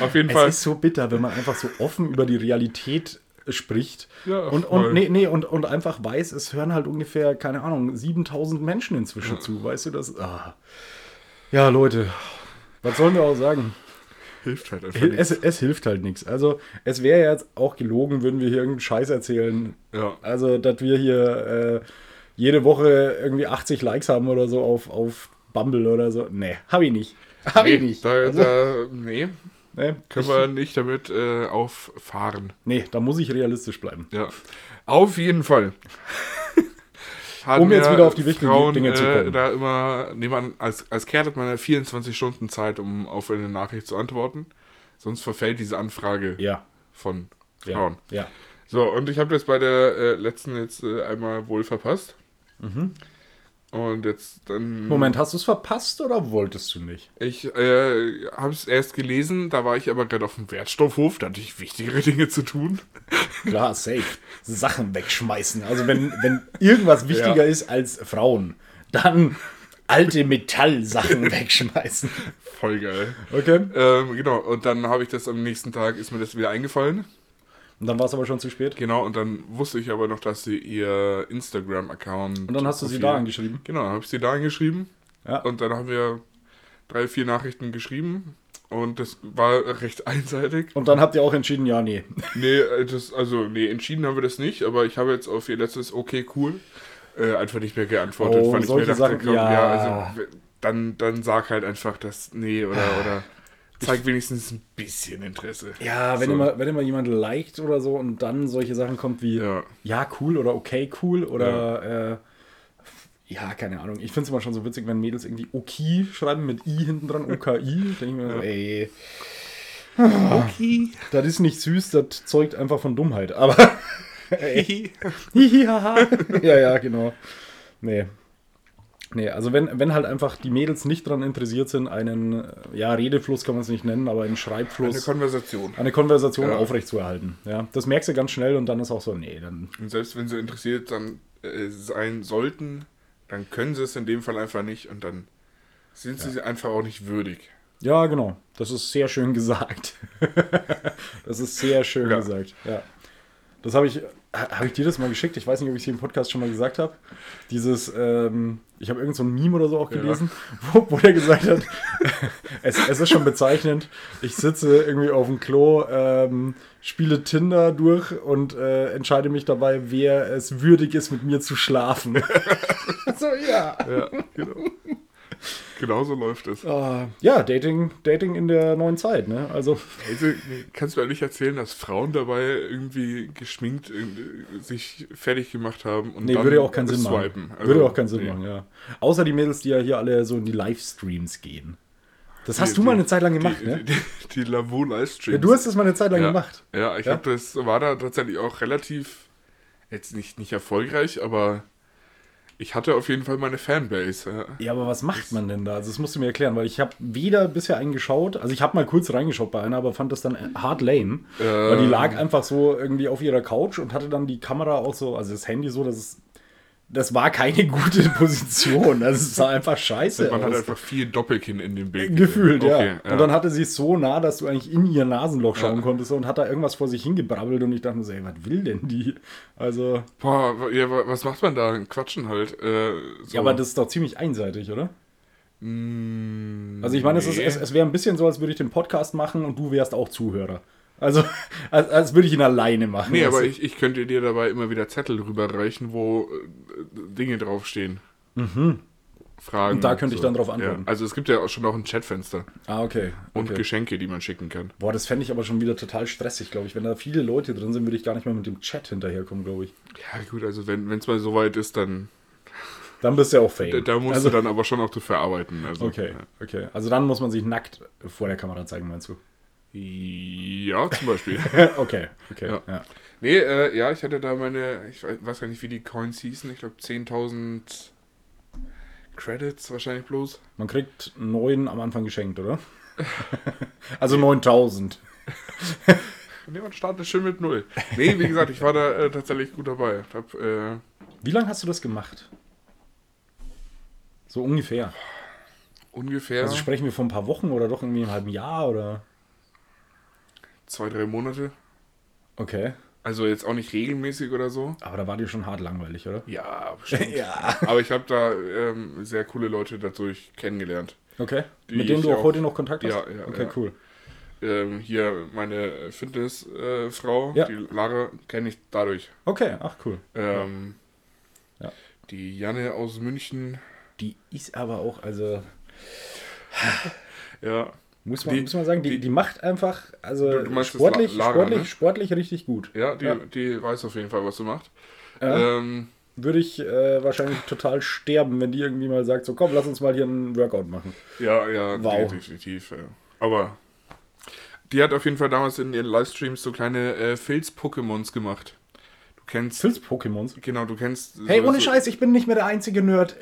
Auf jeden Es Fall. ist so bitter, wenn man einfach so offen über die Realität spricht. Ja, und, und, nee, nee, und, und einfach weiß, es hören halt ungefähr, keine Ahnung, 7000 Menschen inzwischen zu. Weißt du das? Ah. Ja, Leute, was sollen wir auch sagen? Hilft halt einfach Es, nichts. es hilft halt nichts. Also, es wäre jetzt auch gelogen, würden wir hier irgendeinen Scheiß erzählen. Ja. Also, dass wir hier äh, jede Woche irgendwie 80 Likes haben oder so auf, auf Bumble oder so. Nee, hab ich nicht. Hab ich Nee, nicht. da, Also, da, nee, nee, können ich, wir nicht damit äh, auffahren. nee, da muss ich realistisch bleiben. Ja. Auf jeden Fall. Haben Um jetzt ja wieder auf die wichtigen Frauen, Dinge zu kommen. Äh, da immer, nee, man, als, als Kerl hat man ja 24 Stunden Zeit, um auf eine Nachricht zu antworten. Sonst verfällt diese Anfrage Ja. von Ja. Frauen. ja. So, und ich habe das bei der äh, letzten jetzt äh, einmal wohl verpasst. Und jetzt dann. Moment, hast du es verpasst oder wolltest du nicht? Ich äh, habe es erst gelesen, da war ich aber gerade auf dem Wertstoffhof, da hatte ich wichtigere Dinge zu tun. Klar, [LAUGHS] safe. Sachen wegschmeißen. Also wenn, wenn irgendwas wichtiger Ja. ist als Frauen, dann alte Metallsachen [LAUGHS] wegschmeißen. Voll geil. Okay. Ähm, genau, und dann habe ich das am nächsten Tag, ist mir das wieder eingefallen. Und dann war es aber schon zu spät. Genau, und dann wusste ich aber noch, dass sie ihr Instagram-Account. Und dann hast du sie da angeschrieben. Genau, dann habe ich sie da angeschrieben. Ja. Und dann haben wir drei, vier Nachrichten geschrieben. Und das war recht [LAUGHS] einseitig. Und dann habt ihr auch entschieden, ja, nee. [LAUGHS] Nee, äh, das, also, nee, entschieden haben wir das nicht, aber ich habe jetzt auf ihr letztes Okay, cool äh, einfach nicht mehr geantwortet. Oh, weil ich solche Sachen, ja. also w- dann, dann sag halt einfach das Nee oder, oder zeig wenigstens ein bisschen Interesse. Ja, wenn, So. immer, wenn immer jemand liked oder so und dann solche Sachen kommt wie ja, Ja. cool oder okay, cool oder ja, äh, ja keine Ahnung. Ich finde es immer schon so witzig, wenn Mädels irgendwie okay schreiben mit I hinten dran, OKI. [LAUGHS] Denke ich mir so, ey, Okay. das ist nicht süß, das zeugt einfach von Dummheit. Aber [LAUGHS] [LAUGHS] ja, ja, genau. Nee. Nee, also wenn, wenn halt einfach die Mädels nicht daran interessiert sind, einen, äh, ja, Redefluss kann man es nicht nennen, aber einen Eine Schreibfluss, Konversation. eine Konversation Ja. aufrechtzuerhalten. Ja, das merkst du ganz schnell und dann ist auch so, nee, dann. Und selbst wenn sie interessiert dann äh, sein sollten, dann können sie es in dem Fall einfach nicht und dann sind sie einfach auch nicht würdig. Ja, genau. Das ist sehr schön [LAUGHS] gesagt. das ist sehr schön Ja. gesagt. Ja. Das habe ich, ha- habe ich dir das mal geschickt? Ich weiß nicht, ob ich es hier im Podcast schon mal gesagt habe. Dieses, ähm, ich habe irgend so ein Meme oder so auch Ja. gelesen, [LAUGHS] wo, wo der gesagt hat, [LAUGHS] es, es ist schon bezeichnend, ich sitze irgendwie auf dem Klo, ähm, spiele Tinder durch und äh, entscheide mich dabei, wer es würdig ist, mit mir zu schlafen. [LAUGHS] so, ja. Ja, genau. Genau so läuft es. Ah, ja, Dating, Dating in der neuen Zeit, ne? Also, Also, kannst du mir nicht erzählen, dass Frauen dabei irgendwie geschminkt äh, sich fertig gemacht haben und Nee, dann würde ja auch keinen Sinn swipen? machen. Also, würde auch keinen Sinn nee. machen, ja. Außer die Mädels, die ja hier alle so in die Livestreams gehen. Das hast Die- du mal eine Zeit lang gemacht, die, ne? Die, die, die Livestreams. Ja, du hast das mal eine Zeit lang ja. gemacht. Ja, ich Ja? glaube, das war da tatsächlich auch relativ, jetzt nicht, nicht erfolgreich, aber ich hatte auf jeden Fall meine Fanbase. Ja. Aber was macht man denn da? Also das musst du mir erklären, weil ich habe weder bisher einen geschaut, also ich habe mal kurz reingeschaut bei einer, aber fand das dann hart lame. Weil die Ähm. lag einfach so irgendwie auf ihrer Couch und hatte dann die Kamera auch so, also das Handy so, dass es, das war keine gute [LAUGHS] Position. Also es sah einfach scheiße Man hat aus. einfach viel Doppelkinn in dem Bild. Gefühlt, Okay, ja. Und dann hatte sie es so nah, dass du eigentlich in ihr Nasenloch schauen konntest und hat da irgendwas vor sich hingebrabbelt und ich dachte mir so, ey, was will denn die? Also, Boah, ja, wa- was macht man da? Quatschen halt. Äh, so. ja, aber das ist doch ziemlich einseitig, oder? Mm, Also ich meine, es, nee. es, es wäre ein bisschen so, als würde ich den Podcast machen und du wärst auch Zuhörer. Also, als, als würde ich ihn alleine machen. Nee, aber du? ich, ich könnte dir dabei immer wieder Zettel rüberreichen, wo äh, Dinge draufstehen. Fragen. Mhm. Und da könnte ich dann drauf antworten. Ja, also es gibt ja auch schon noch ein Chatfenster Ah, okay. und okay. Geschenke, die man schicken kann. Boah, das fände ich aber schon wieder total stressig, glaube ich. Wenn da viele Leute drin sind, würde ich gar nicht mehr mit dem Chat hinterherkommen, glaube ich. Ja gut, also wenn es mal so weit ist, dann [LAUGHS] Dann bist du ja auch fame. da, da musst also, du dann aber schon auch zu verarbeiten. Also, Okay, okay. Also dann muss man sich nackt vor der Kamera zeigen, meinst du? Ja, zum Beispiel. [LAUGHS] okay, okay. Ja. Ja. nee, äh, ja, ich hatte da meine, ich weiß gar nicht, wie die Coins hießen. Ich glaube 10.000 Credits wahrscheinlich bloß. Man kriegt neun am Anfang geschenkt, oder? [LAUGHS] also 9000. [LAUGHS] Nee, man startet schön mit null. Nee, wie gesagt, ich war da äh, tatsächlich gut dabei. Hab, äh, Wie lange hast du das gemacht? So ungefähr. ungefähr Also sprechen wir von ein paar Wochen oder doch irgendwie einem halben Jahr oder? Zwei, drei Monate. Okay. Also jetzt auch nicht regelmäßig oder so. Aber da war dir schon hart langweilig, oder? Ja, [LAUGHS] bestimmt. Ja. Aber ich habe da ähm, sehr coole Leute dadurch kennengelernt. Okay. Mit denen du auch heute noch Kontakt hast? Ja, ja, Okay, ja. cool. Ähm, hier meine Fitnessfrau, äh, Ja. die Lara, kenne ich dadurch. Okay, ach cool. Ähm, Ja. Die Janne aus München, Die ist aber auch, also ja. Muss man, Die- muss man sagen, die, die- die macht einfach, also Du- du sportlich, La- Lara, sportlich, ne? sportlich richtig gut. Ja, die, Ja. die weiß auf jeden Fall, was sie macht. Ja. Ähm, Würde ich äh, wahrscheinlich total sterben, wenn die irgendwie mal sagt, so komm, lass uns mal hier einen Workout machen. ja, ja, Wow. definitiv. Ja. Aber die hat auf jeden Fall damals in ihren Livestreams so kleine äh, Filz-Pokémons gemacht. Kennst. Filz-Pokémons. Genau, du kennst. Hey, ohne Scheiß, ich bin nicht mehr der einzige Nerd.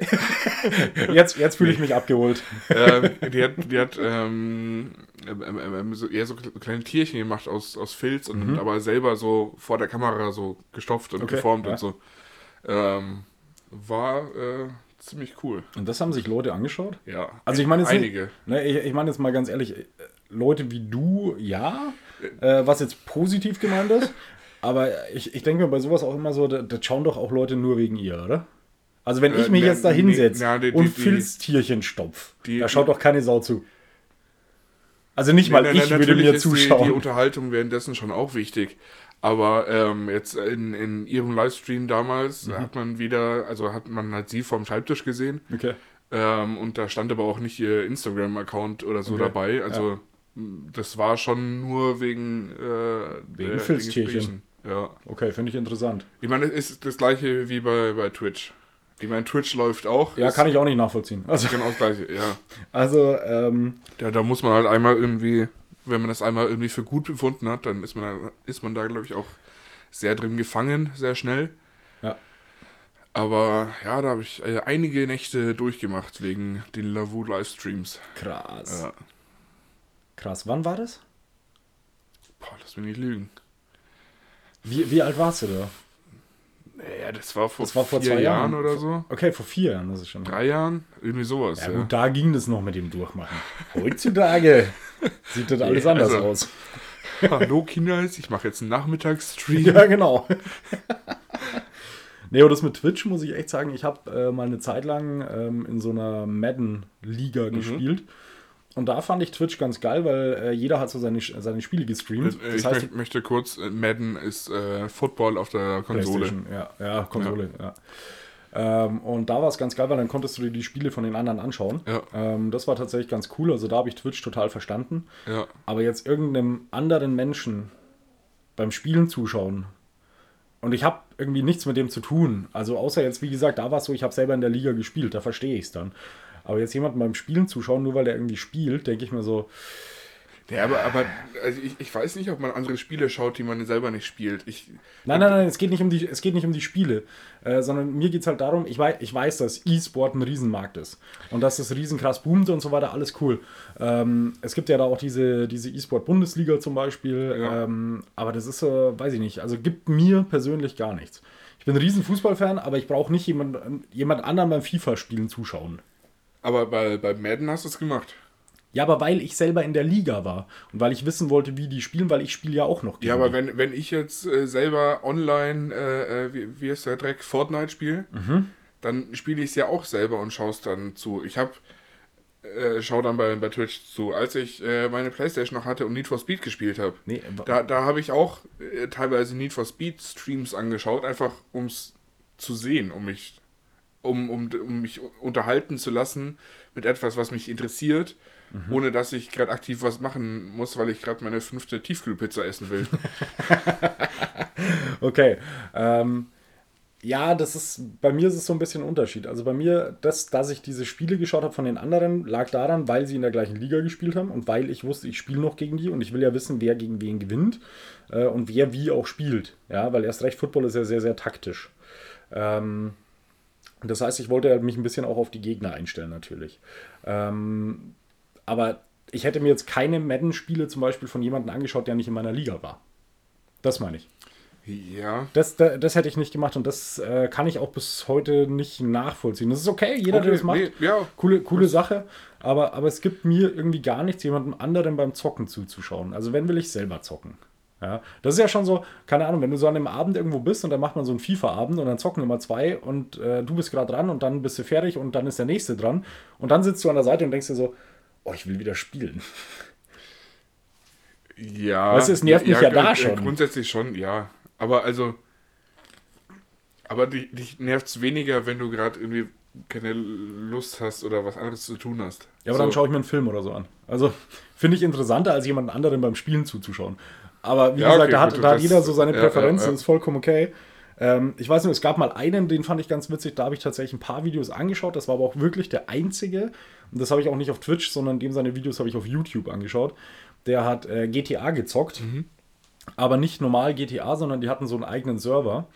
[LAUGHS] jetzt jetzt fühle ich mich abgeholt. ähm, die hat, die hat ähm, ähm, ähm, ähm, so, eher so kleine Tierchen gemacht aus, aus Filz und aber selber so vor der Kamera so gestopft und Mhm. Okay, geformt ja. und so. Ähm, war äh, ziemlich cool. Und das haben sich Leute angeschaut? Ja. Also ich meine jetzt nicht- einige. Ne, ich, ich meine jetzt mal ganz ehrlich, äh, Leute wie du, ja, äh, was jetzt positiv gemeint ist, aber ich, ich denke mir bei sowas auch immer so, da, da schauen doch auch Leute nur wegen ihr, oder? Also wenn ich Äh, mich ne, jetzt da nee, hinsetze die- und Filztierchen stopf, die- da schaut doch keine Sau zu. Also nicht mal Nee, nee, ich nee, würde mir ist die, zuschauen. die Unterhaltung währenddessen schon auch wichtig. Aber ähm, jetzt in, in ihrem Livestream damals Mhm. hat man wieder, also hat man halt sie vom Schreibtisch gesehen. okay. Ähm, und da stand aber auch nicht ihr Instagram-Account oder so Okay. dabei. Also m, das war schon nur wegen, äh, Wegen Filztierchen. Ja. Okay, finde ich interessant. Ich meine, es ist das gleiche wie bei, bei Twitch. Ich meine, Twitch läuft auch. Ja, kann ich auch nicht nachvollziehen. Also, Genau das gleiche, ja. [LAUGHS] also ähm, Da, da muss man halt einmal irgendwie, wenn man das einmal irgendwie für gut befunden hat, dann ist man da, ist man da, glaube ich, auch sehr drin gefangen, sehr schnell. Ja. Aber ja, da habe ich äh, einige Nächte durchgemacht wegen den Lavu Livestreams. krass. Ja. Krass. Wann war das? Boah, lass mich nicht lügen. Wie, wie alt warst du da? Naja, das war vor, Das war vor vier zwei Jahren, Jahren. oder so. Okay, vor vier Jahren, das ist schon. Drei Jahren? Irgendwie sowas. Ja, Ja, gut, da ging das noch mit dem Durchmachen. Heutzutage [LAUGHS] sieht das alles anders also- aus. [LAUGHS] Hallo Kinders, ich mache jetzt einen Nachmittagsstream. [LAUGHS] Ja, genau. nee, und das mit Twitch muss ich echt sagen, ich habe äh, mal eine Zeit lang ähm, in so einer Madden-Liga Mhm. gespielt. Und da fand ich Twitch ganz geil, weil äh, jeder hat so seine, seine Spiele gestreamt. Äh, ich möcht, möchte kurz, äh, Madden ist äh, Football auf der Konsole. Ja, ja, Konsole, ja. Ähm, und da war es ganz geil, weil dann konntest du dir die Spiele von den anderen anschauen. Ja. Ähm, das war tatsächlich ganz cool. Also da habe ich Twitch total verstanden. Ja. Aber jetzt irgendeinem anderen Menschen beim Spielen zuschauen und ich habe irgendwie nichts mit dem zu tun. Also außer jetzt, wie gesagt, da war es so, ich habe selber in der Liga gespielt, da verstehe ich es dann. Aber jetzt jemanden beim Spielen zuschauen, nur weil der irgendwie spielt, denke ich mir so, Ja, aber, aber also ich, ich weiß nicht, ob man andere Spiele schaut, die man selber nicht spielt. Ich, Nein, nein, nein, es geht nicht um die, es geht nicht um die Spiele, äh, sondern mir geht es halt darum, ich weiß, ich weiß, dass E-Sport ein Riesenmarkt ist und dass das riesenkrass boomt und so weiter, alles cool. Ähm, es gibt ja da auch diese, diese E-Sport-Bundesliga zum Beispiel, Ja. ähm, aber das ist, äh, weiß ich nicht, also gibt mir persönlich gar nichts. Ich bin ein riesen Fußballfan, aber ich brauche nicht jemand, jemand anderen beim FIFA-Spielen zuschauen. Aber bei, bei Madden hast du es gemacht. Ja, aber weil ich selber in der Liga war und weil ich wissen wollte, wie die spielen, weil ich spiele ja auch noch Ja, gegen aber die. wenn, wenn ich jetzt äh, selber online, äh, äh, wie, wie ist der Dreck, Fortnite spiele, Mhm. dann spiele ich es ja auch selber und schaue es dann zu. Ich habe, äh, schau dann bei, bei Twitch zu. Als ich äh, meine Playstation noch hatte und Need for Speed gespielt habe, Nee, da, da habe ich auch äh, teilweise Need for Speed Streams angeschaut, einfach um es zu sehen, um mich, um, um, um mich unterhalten zu lassen mit etwas, was mich interessiert, Mhm. ohne dass ich gerade aktiv was machen muss, weil ich gerade meine fünfte Tiefkühlpizza essen will. [LAUGHS] Okay. Ähm, ja, das ist, bei mir ist es so ein bisschen ein Unterschied. Also bei mir, das, dass ich diese Spiele geschaut habe von den anderen, lag daran, weil sie in der gleichen Liga gespielt haben und weil ich wusste, ich spiele noch gegen die und ich will ja wissen, wer gegen wen gewinnt äh, und wer wie auch spielt. Ja, weil erst recht Football ist ja sehr, sehr taktisch. Ähm, das heißt, ich wollte halt mich ein bisschen auch auf die Gegner einstellen, natürlich. Ähm, aber ich hätte mir jetzt keine Madden-Spiele zum Beispiel von jemandem angeschaut, der nicht in meiner Liga war. Das meine ich. ja. Das, das, das hätte ich nicht gemacht und das äh, kann ich auch bis heute nicht nachvollziehen. Das ist okay, jeder, der Okay, das macht. nee, ja. Coole, coole Sache, aber, aber es gibt mir irgendwie gar nichts, jemandem anderen beim Zocken zuzuschauen. Also wenn will ich selber zocken. Ja, das ist ja schon so, keine Ahnung, wenn du so an einem Abend irgendwo bist und dann macht man so einen FIFA-Abend und dann zocken immer zwei und äh, du bist gerade dran und dann bist du fertig und dann ist der nächste dran und dann sitzt du an der Seite und denkst dir so, oh, ich will wieder spielen. Ja. Weißt du, es nervt mich ja da äh, schon. Grundsätzlich schon, ja. Aber also. Aber dich, dich nervt es weniger, wenn du gerade irgendwie keine Lust hast oder was anderes zu tun hast. Ja, aber so. dann schaue ich mir einen Film oder so an. Also finde ich interessanter, als jemand anderen beim Spielen zuzuschauen. Aber wie Ja, gesagt, okay, da hat, gut, da hat jeder so seine ja, Präferenzen, ja, ist vollkommen okay. Ähm, ich weiß nicht, es gab mal einen, den fand ich ganz witzig, da habe ich tatsächlich ein paar Videos angeschaut. Das war aber auch wirklich der einzige. Und das habe ich auch nicht auf Twitch, sondern dem seine Videos habe ich auf YouTube angeschaut. Der hat äh, GTA gezockt, Mhm. aber nicht normal GTA, sondern die hatten so einen eigenen Server,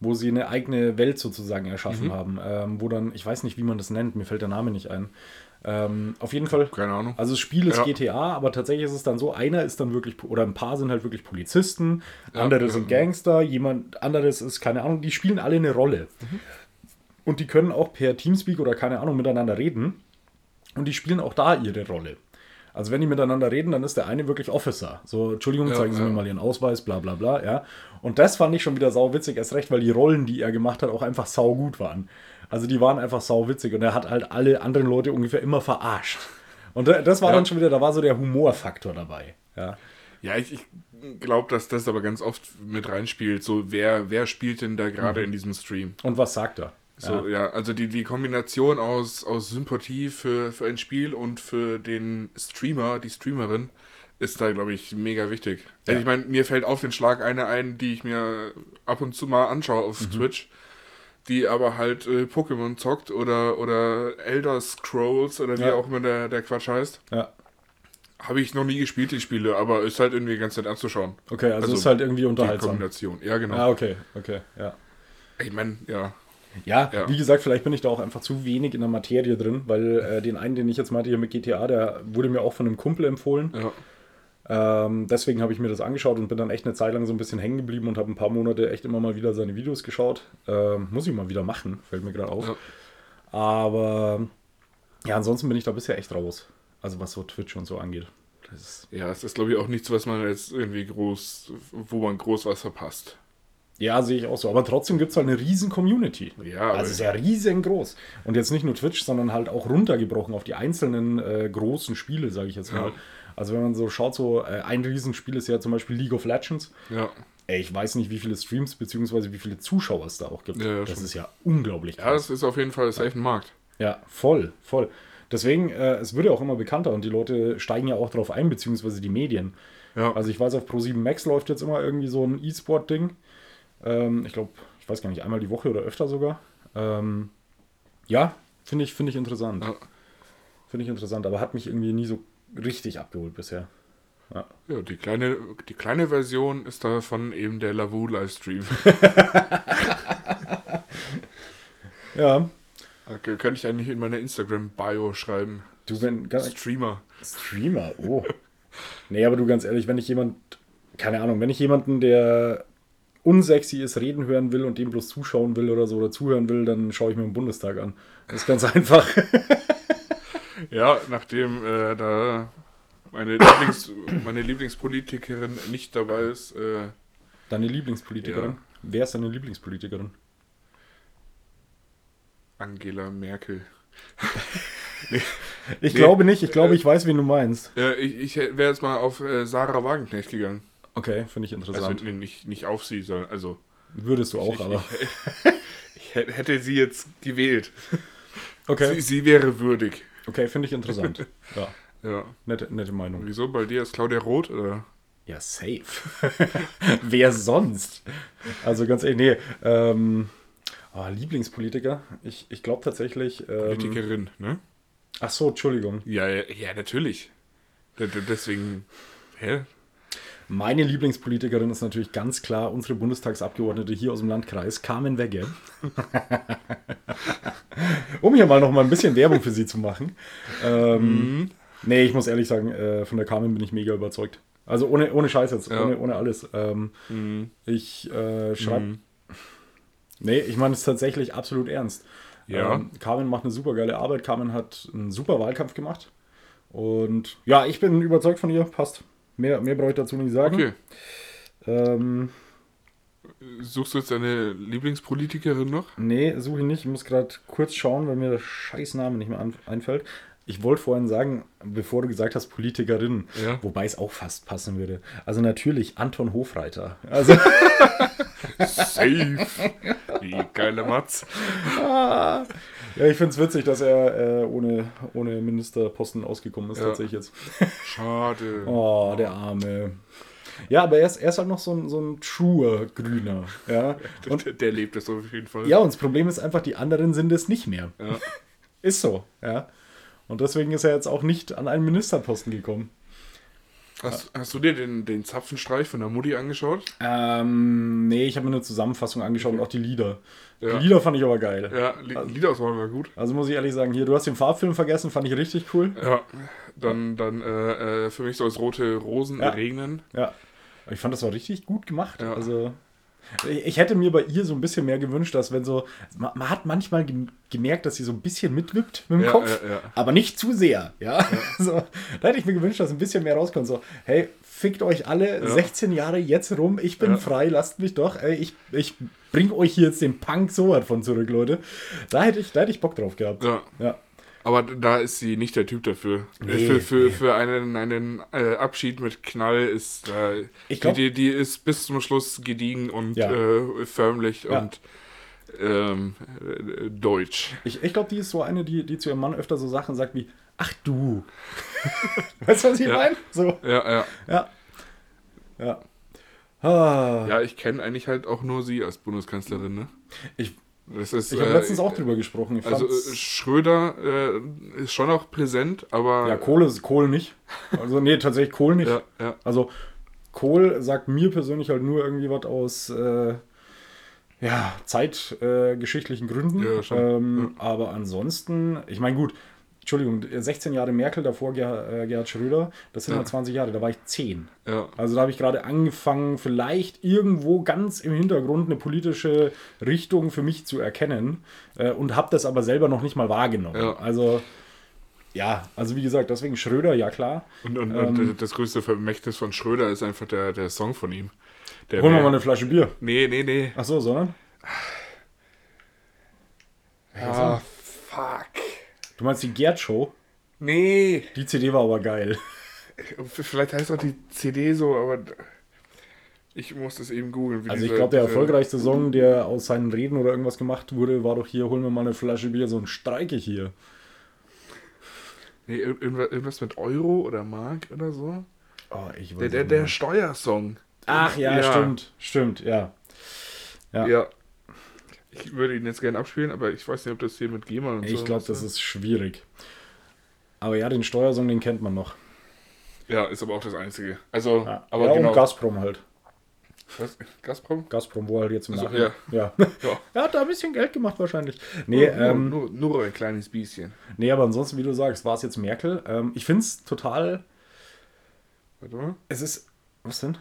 wo sie eine eigene Welt sozusagen Mhm. erschaffen haben. Ähm, wo dann, ich weiß nicht, wie man das nennt, mir fällt der Name nicht ein. Ähm, auf jeden Fall. Keine Ahnung. Also das Spiel ist Ja. GTA, aber tatsächlich ist es dann so, einer ist dann wirklich, oder ein paar sind halt wirklich Polizisten, Ja, andere ja. sind Gangster, jemand anderes ist, keine Ahnung, die spielen alle eine Rolle. Und die können auch per Teamspeak oder keine Ahnung miteinander reden. Und die spielen auch da ihre Rolle. Also wenn die miteinander reden, dann ist der eine wirklich Officer. So, Entschuldigung, Ja, zeigen Sie ja. mir mal Ihren Ausweis, bla bla bla, ja. Und das fand ich schon wieder sau witzig, erst recht, weil die Rollen, die er gemacht hat, auch einfach sau gut waren. Also die waren einfach sau witzig und er hat halt alle anderen Leute ungefähr immer verarscht. Und da- das war Ja. dann schon wieder, da war so der Humorfaktor dabei. Ja. Ja, ich, ich glaube, dass das aber ganz oft mit reinspielt. So, wer, wer spielt denn da gerade in diesem Stream? Und was sagt er? So, ja. also die, die Kombination aus, aus Sympathie für, für ein Spiel und für den Streamer, die Streamerin, ist da, glaube ich, mega wichtig. Also Ja. ich meine, mir fällt auf den Schlag eine ein, die ich mir ab und zu mal anschaue auf Mhm. Twitch, die aber halt äh, Pokémon zockt oder, oder Elder Scrolls oder wie Ja. auch immer der, der Quatsch heißt. ja. Habe ich noch nie gespielt, die Spiele, aber ist halt irgendwie ganz nett anzuschauen. Okay, also, Also ist halt irgendwie Die unterhaltsam. Kombination. Ja, genau. Ja, okay, okay, ja. Ich meine, ja. Ja, Ja. wie gesagt, vielleicht bin ich da auch einfach zu wenig in der Materie drin, weil äh, den einen, den ich jetzt meinte hier mit GTA, der wurde mir auch von einem Kumpel empfohlen. ja. Ähm, deswegen habe ich mir das angeschaut und bin dann echt eine Zeit lang so ein bisschen hängen geblieben und habe ein paar Monate echt immer mal wieder seine Videos geschaut. Ähm, muss ich mal wieder machen, fällt mir gerade auf. Ja. Aber ja, ansonsten bin ich da bisher echt raus. Also was so Twitch und so angeht. Ist, Ja, es ist, glaube ich, auch nichts, was man jetzt irgendwie groß, wo man groß was verpasst. ja, sehe ich auch so. Aber trotzdem gibt es halt eine riesen Community. Ja, Also ist ja riesengroß. Und jetzt nicht nur Twitch, sondern halt auch runtergebrochen auf die einzelnen äh, großen Spiele, sage ich jetzt mal. Ja. Also wenn man so schaut, so äh, ein Riesenspiel ist ja zum Beispiel League of Legends. ja. Ey, ich weiß nicht, wie viele Streams bzw. wie viele Zuschauer es da auch gibt. Ja, ja, das schon. ist ja unglaublich ja, krass. es ist auf jeden Fall safe ein Markt. Ja, voll, voll. Deswegen, äh, es wird ja auch immer bekannter und die Leute steigen ja auch drauf ein, beziehungsweise die Medien. Ja. Also ich weiß, auf Pro7 Max läuft jetzt immer irgendwie so ein E-Sport-Ding. Ähm, ich glaube, ich weiß gar nicht, einmal die Woche oder öfter sogar. Ähm, ja, finde ich, finde ich interessant. Ja. Finde ich interessant, aber hat mich irgendwie nie so richtig abgeholt bisher. ja, die kleine, die kleine Version ist davon eben der Lavu Livestream. [LAUGHS] [LAUGHS] Ja, Okay, könnte ich eigentlich in meine Instagram-Bio schreiben. du, wenn, Streamer. Streamer, oh. nee, aber du ganz ehrlich, wenn ich jemand, keine Ahnung, wenn ich jemanden, der unsexy ist, reden hören will und dem bloß zuschauen will oder so oder zuhören will, dann schaue ich mir den Bundestag an. Das ist ganz [LAUGHS] einfach. Ja, nachdem äh, da meine, Lieblings, meine Lieblingspolitikerin nicht dabei ist, äh, Deine Lieblingspolitikerin? Ja. Wer ist deine Lieblingspolitikerin? Angela Merkel. [LAUGHS] Ich Nee, glaube nicht, ich glaube, äh, ich weiß, wen du meinst. Äh, ich ich wäre jetzt mal auf äh, Sarah Wagenknecht gegangen. Okay, finde ich Also interessant. nee, nicht, nicht auf sie, sondern also Würdest du auch, ich, aber. ich, ich hätte- sie jetzt gewählt. Sie, Okay, sie wäre würdig. Okay finde ich interessant. [LAUGHS] Ja, Ja. nette, nette Meinung. Wieso? Bei dir ist Claudia Roth oder? Ja, safe. [LAUGHS] Wer sonst? Also ganz ehrlich, nee. Ähm, ah, Lieblingspolitiker? Ich, ich glaube tatsächlich. Ähm, Politikerin, ne? ach so, Entschuldigung. Ja, ja, ja, natürlich. Deswegen, hä? Meine Lieblingspolitikerin ist natürlich ganz klar unsere Bundestagsabgeordnete hier aus dem Landkreis, Carmen Wegge. [LAUGHS] um hier mal noch mal ein bisschen Werbung für sie zu machen. Ähm, Nee, ich muss ehrlich sagen, äh, von der Carmen bin ich mega überzeugt. Also ohne, ohne Scheiß jetzt, Ja. ohne, ohne alles. Ähm, Mhm. ich äh, schreibe. Mhm. Nee, ich meine es tatsächlich absolut ernst. Ja. Ähm, Carmen macht eine super geile Arbeit. Carmen hat einen super Wahlkampf gemacht. Und ja, ich bin überzeugt von ihr. Passt. Mehr, mehr brauche ich dazu nicht sagen. Okay. Ähm, Suchst du jetzt deine Lieblingspolitikerin noch? nee, suche ich nicht. Ich muss gerade kurz schauen, weil mir der scheiß Name nicht mehr einfällt. Ich wollte vorhin sagen, bevor du gesagt hast, Politikerin, Ja. wobei es auch fast passen würde. Also natürlich Anton Hofreiter. Also [LAUGHS] Safe. Wie geile Matz. Ja, ich finde es witzig, dass er äh, ohne, ohne Ministerposten ausgekommen ist, Ja. tatsächlich jetzt. Schade. [LAUGHS] Oh, der Arme. Ja, aber er ist, er ist halt noch so ein, so ein truer Grüner. Ja. Und, der, der lebt es auf jeden Fall. ja, und das Problem ist einfach, die anderen sind es nicht mehr. Ja. Ist so, ja. Und deswegen ist er jetzt auch nicht an einen Ministerposten gekommen. Hast, hast du dir den, den Zapfenstreich von der Mutti angeschaut? Ähm, nee, ich habe mir eine Zusammenfassung angeschaut und auch die Lieder. Ja. Die Lieder fand ich aber geil. Ja, Li- Liederauswahl war gut. Also muss ich ehrlich sagen, hier, du hast den Farbfilm vergessen, fand ich richtig cool. Ja, dann, dann äh, äh, für mich soll es rote Rosen Ja. regnen. Ja. Ich fand das war richtig gut gemacht. Ja. Also ich hätte mir bei ihr so ein bisschen mehr gewünscht, dass wenn so, man, man hat manchmal gem- gemerkt, dass sie so ein bisschen mitwippt mit dem Ja, Kopf, ja, ja. aber nicht zu sehr. Ja, [LAUGHS] So, da hätte ich mir gewünscht, dass ein bisschen mehr rauskommt. So, hey, fickt euch alle Ja. 16 Jahre jetzt rum, ich bin frei, lasst mich doch. Ey, ich, ich bring euch hier jetzt den Punk so von zurück, Leute. Da hätte ich, da hätte ich Bock drauf gehabt. Ja. Aber da ist sie nicht der Typ dafür. Nee, für für, nee. für einen, einen äh, Abschied mit Knall ist äh, glaub- die, die ist bis zum Schluss gediegen und Ja. äh, förmlich Ja. und ähm, äh, deutsch. Ich, ich glaube, die ist so eine, die, die zu ihrem Mann öfter so Sachen sagt wie, ach du. [LAUGHS] weißt du, was ich Ja. meine? So, Ja, ja. ja. Ja. Ah, Ja, ich kenne eigentlich halt auch nur sie als Bundeskanzlerin, ne? Ich, ist, ich habe äh, letztens auch drüber gesprochen. Ich Also äh, Schröder äh, ist schon auch präsent, aber ja, Kohl ist Kohl nicht. [LAUGHS] Also, nee, tatsächlich Kohl nicht. ja, ja, Also, Kohl sagt mir persönlich halt nur irgendwie was aus äh, ja, zeitgeschichtlichen geschichtlichen Gründen. Ja, schon. ähm, Aber ansonsten, ich meine, gut, Entschuldigung, 16 Jahre Merkel, davor Ger äh, Gerhard Schröder, das sind Ja. halt 20 Jahre, da war ich 10. ja. Also da habe ich gerade angefangen, vielleicht irgendwo ganz im Hintergrund eine politische Richtung für mich zu erkennen äh, und habe das aber selber noch nicht mal wahrgenommen. Ja. Also ja, also wie gesagt, deswegen Schröder, ja klar. Und, und, Ähm, und das größte Vermächtnis von Schröder ist einfach der, der Song von ihm. Der Holen wir mal eine Flasche Bier. Nee, nee, nee. Ach so, sondern? Fuck. Du meinst die Gerd Show? Nee. Die CD war aber geil. Vielleicht heißt auch die CD so, aber ich muss das eben googeln. Also ich glaube, der erfolgreichste Song, der aus seinen Reden oder irgendwas gemacht wurde, war doch hier, holen wir mal eine Flasche Bier, so ein Streike hier. Nee, ir- irgendwas, mit Euro oder Mark oder so. Oh, ich weiß Der, der, der. Steuersong. Ach ja, Ja. stimmt, stimmt, ja. Ja. Ja. Ich würde ihn jetzt gerne abspielen, aber ich weiß nicht, ob das hier mit GEMA und so. Ich glaube, das ist schwierig. Aber ja, den Steuersong, den kennt man noch. Ja, ist aber auch das Einzige. Also, Ja, aber ja genau. und Gazprom halt. Was? Gazprom? Gazprom, wo halt jetzt im Also, Nachhinein. Ja. Ja. [LAUGHS] Er hat da ein bisschen Geld gemacht wahrscheinlich. Nee, nur, ähm, nur, nur ein kleines bisschen. nee aber ansonsten, wie du sagst, war es jetzt Merkel. Ähm, ich finde es total. Warte mal. Es ist. Was denn?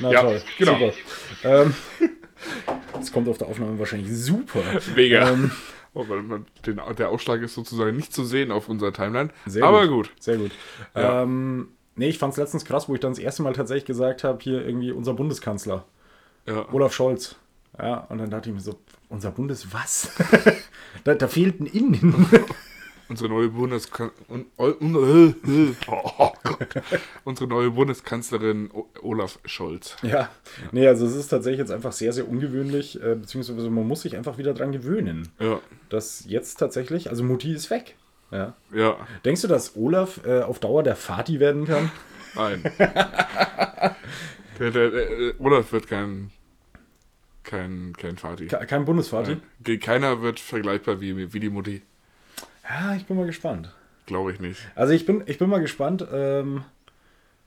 Na Ja, toll. genau. Super. Ähm, [LAUGHS] das kommt auf der Aufnahme wahrscheinlich super. Mega. Ähm, Oh, man, den, der Ausschlag ist sozusagen nicht zu sehen auf unserer Timeline. Sehr aber gut. Sehr gut. Ja. Ähm, nee, ich fand es letztens krass, wo ich dann das erste Mal tatsächlich gesagt habe, hier irgendwie unser Bundeskanzler. Ja. Olaf Scholz. Ja, und dann dachte ich mir so, unser Bundes was? [LAUGHS] da, da fehlt ein Innen. Unsere neue Bundeskanzlerin. [LAUGHS] Oh, Gott. Unsere neue Bundeskanzlerin Olaf Scholz. ja, nee, also es ist tatsächlich jetzt einfach sehr, sehr ungewöhnlich, äh, beziehungsweise man muss sich einfach wieder dran gewöhnen, Ja. dass jetzt tatsächlich, also Mutti ist weg. Ja. Ja. Denkst du, dass Olaf äh, auf Dauer der Vati werden kann? Nein. [LAUGHS] der, der, der, Olaf wird kein. Kein, kein Vati. Ke- Kein Bundesvati? Nein. Keiner wird vergleichbar wie, wie die Mutti. Ja, ich bin mal gespannt. Glaube ich nicht. Also ich bin, ich bin mal gespannt. Ähm,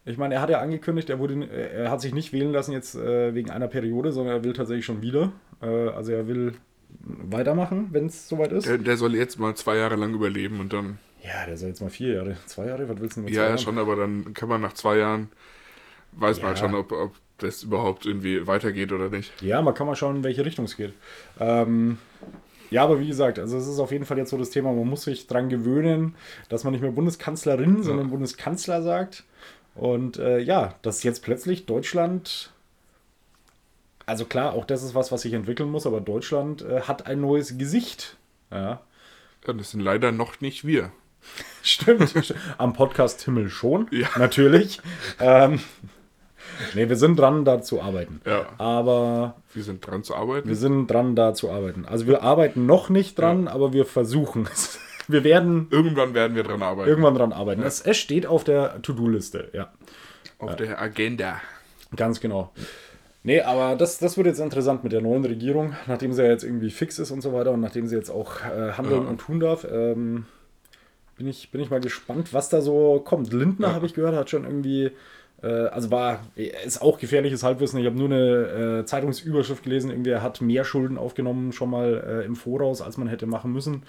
ich meine, er hat ja angekündigt, er, wurde, er hat sich nicht wählen lassen jetzt äh, wegen einer Periode, sondern er will tatsächlich schon wieder. Äh, also er will weitermachen, wenn es soweit ist. Der, der soll jetzt mal zwei Jahre lang überleben und dann. Ja, der soll jetzt mal vier Jahre, zwei Jahre, was willst du denn mit Ja, ja, Jahren? schon, aber dann kann man nach zwei Jahren. Weiß man halt Ja. schon, ob, ob das überhaupt irgendwie weitergeht oder nicht. Ja, man kann mal schauen, in welche Richtung es geht. Ähm, Ja, aber wie gesagt, also es ist auf jeden Fall jetzt so das Thema, man muss sich dran gewöhnen, dass man nicht mehr Bundeskanzlerin, sondern Bundeskanzler sagt. Und äh, ja, dass jetzt plötzlich Deutschland, also klar, auch das ist was, was sich entwickeln muss, aber Deutschland äh, hat ein neues Gesicht. Ja, Ja, das sind leider noch nicht wir. [LAUGHS] stimmt. Am Podcast Himmel schon, Ja. natürlich. ähm, nee, wir sind dran, da zu arbeiten. Ja. Aber Wir sind dran zu arbeiten. wir sind dran, da zu arbeiten. Also wir arbeiten noch nicht dran, aber wir versuchen es. [LAUGHS] Wir werden Irgendwann werden wir dran arbeiten. irgendwann dran arbeiten. Es, es steht auf der To-Do-Liste, ja. Auf der Agenda. Ganz genau. Nee, aber das, das wird jetzt interessant mit der neuen Regierung, nachdem sie ja jetzt irgendwie fix ist und so weiter und nachdem sie jetzt auch äh, handeln Ja. und tun darf. Ähm, bin, ich, bin ich mal gespannt, was da so kommt. Lindner, Ja. habe ich gehört, hat schon irgendwie, äh, also war, ist auch gefährliches Halbwissen. Ich habe nur eine äh, Zeitungsüberschrift gelesen, irgendwie er hat mehr Schulden aufgenommen schon mal äh, im Voraus, als man hätte machen müssen.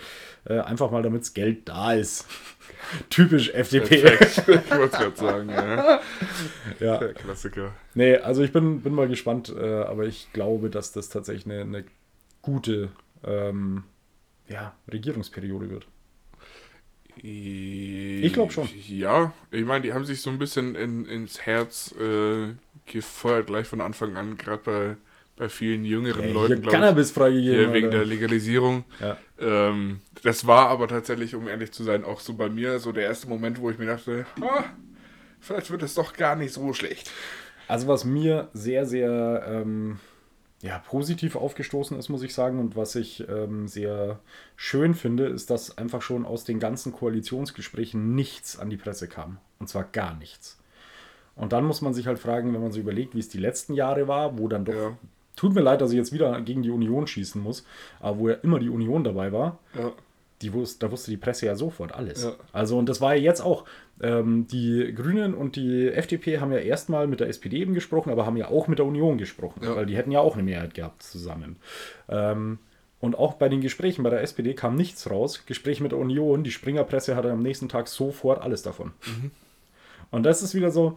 Äh, einfach mal, damit das Geld da ist. [LAUGHS] Typisch FDP. Perfekt. [LAUGHS] ich wollte es gerade sagen. Ja. [LAUGHS] Ja. Der Klassiker. Nee, also ich bin, bin mal gespannt, äh, aber ich glaube, dass das tatsächlich eine, eine gute ähm, ja, Regierungsperiode wird. Ich glaub schon. Ja, ich meine, die haben sich so ein bisschen in, ins Herz äh, gefeuert, gleich von Anfang an, gerade bei, bei vielen jüngeren Ey, Leuten, glaube ich. Cannabis freigegeben. Hier wegen Alter. der Legalisierung. ja. Ähm, das war aber tatsächlich, um ehrlich zu sein, auch so bei mir so der erste Moment, wo ich mir dachte, ah, vielleicht wird es doch gar nicht so schlecht. Also was mir sehr, sehr ähm, ja, positiv aufgestoßen ist, muss ich sagen, und was ich ähm, sehr schön finde, ist, dass einfach schon aus den ganzen Koalitionsgesprächen nichts an die Presse kam. Und zwar gar nichts. Und dann muss man sich halt fragen, wenn man so überlegt, wie es die letzten Jahre war, wo dann doch, Ja. tut mir leid, dass ich jetzt wieder gegen die Union schießen muss, aber wo ja immer die Union dabei war, Ja. Die wusste, da wusste die Presse ja sofort alles. Ja. Also, und das war ja jetzt auch. Ähm, die Grünen und die FDP haben ja erstmal mit der SPD eben gesprochen, aber haben ja auch mit der Union gesprochen, Ja. weil die hätten ja auch eine Mehrheit gehabt zusammen. Ähm, und auch bei den Gesprächen bei der SPD kam nichts raus. Gespräch mit der Union, die Springerpresse hatte am nächsten Tag sofort alles davon. Und das ist wieder so,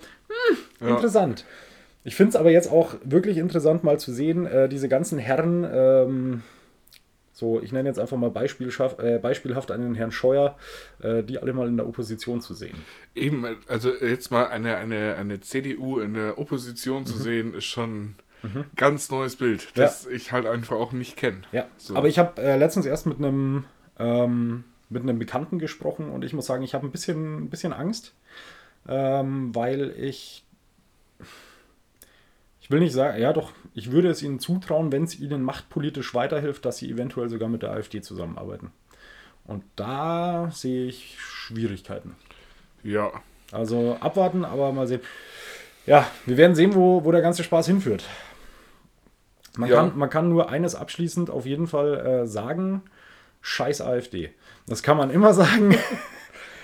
hm, Ja. interessant. Ich finde es aber jetzt auch wirklich interessant, mal zu sehen, äh, diese ganzen Herren, ähm, so, ich nenne jetzt einfach mal äh, beispielhaft einen Herrn Scheuer, äh, die alle mal in der Opposition zu sehen. Eben, also jetzt mal eine, eine, eine CDU in der Opposition zu sehen, ist schon ein ganz neues Bild, das ich halt einfach auch nicht kenne. Ja, So. aber ich habe äh, letztens erst mit einem ähm, mit einem Bekannten gesprochen und ich muss sagen, ich habe ein bisschen, ein bisschen Angst, ähm, weil ich ich will nicht sagen, ja doch, ich würde es ihnen zutrauen, wenn es ihnen machtpolitisch weiterhilft, dass sie eventuell sogar mit der AfD zusammenarbeiten. Und da sehe ich Schwierigkeiten. Ja, Also abwarten, aber mal sehen. Ja, wir werden sehen, wo, wo der ganze Spaß hinführt. Man, Ja. kann, man kann nur eines abschließend auf jeden Fall äh, sagen: Scheiß AfD. Das kann man immer [LAUGHS] sagen.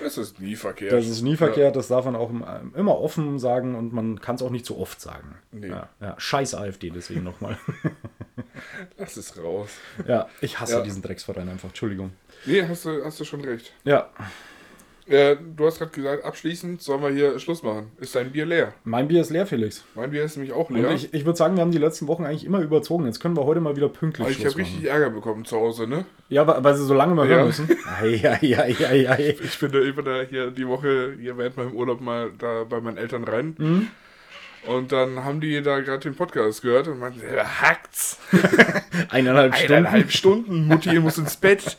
Das ist nie verkehrt. Das ist nie verkehrt. Das darf man auch im- immer offen sagen und man kann es auch nicht so oft sagen. Nee. Ja, ja, Scheiß AfD, deswegen nochmal. Ja, [LAUGHS] lass es raus. ja, ich hasse Ja. diesen Drecksverein einfach. Entschuldigung. Nee, hast du, hast du schon recht. Ja, Äh, du hast gerade gesagt, abschließend sollen wir hier Schluss machen. Ist dein Bier leer? mein Bier ist leer, Felix. Mein Bier ist nämlich auch Und leer. ich, ich würde sagen, wir haben die letzten Wochen eigentlich immer überzogen. Jetzt können wir heute mal wieder pünktlich Aber ich habe richtig Ärger bekommen zu Hause, ne? Ja, weil, weil sie so lange mal hören Ja. müssen. Ei, ei, ei, ei, ei. [LAUGHS] Ich bin da da hier die Woche, hier während meinem Urlaub mal da bei meinen Eltern rein. Mhm. Und dann haben die da gerade den Podcast gehört und meinten, hackt's. [LAUGHS] [LAUGHS] Eineinhalb Stunden. Eineinhalb Stunden, Mutti muss ins Bett.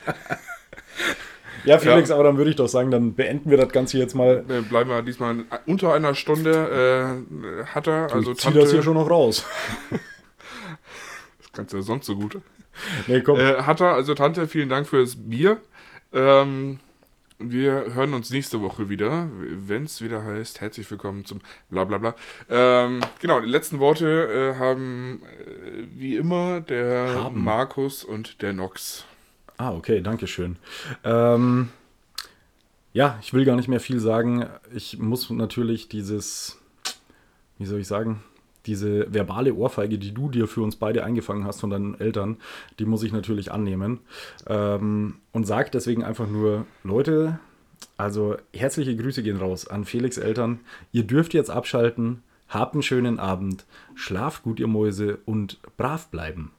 Ja, Felix, Ja. aber dann würde ich doch sagen, dann beenden wir das Ganze jetzt mal. Dann bleiben wir diesmal unter einer Stunde, äh, hat er, also ich zieh das hier schon noch raus. [LAUGHS] das kannst du ja sonst so gut. Nee, komm. Äh, hat er, also Tante, vielen Dank fürs Bier. Ähm, wir hören uns nächste Woche wieder, wenn es wieder heißt, herzlich willkommen zum Blablabla. Ähm, genau, die letzten Worte äh, haben äh, wie immer der Haben. Markus und der Nox. Ah, okay, danke schön. Ähm, ja, ich will gar nicht mehr viel sagen. Ich muss natürlich dieses, wie soll ich sagen, diese verbale Ohrfeige, die du dir für uns beide eingefangen hast von deinen Eltern, die muss ich natürlich annehmen. Ähm, und sag deswegen einfach nur, Leute, also herzliche Grüße gehen raus an Felix Eltern. Ihr dürft jetzt abschalten. Habt einen schönen Abend. Schlaft gut, ihr Mäuse, und brav bleiben.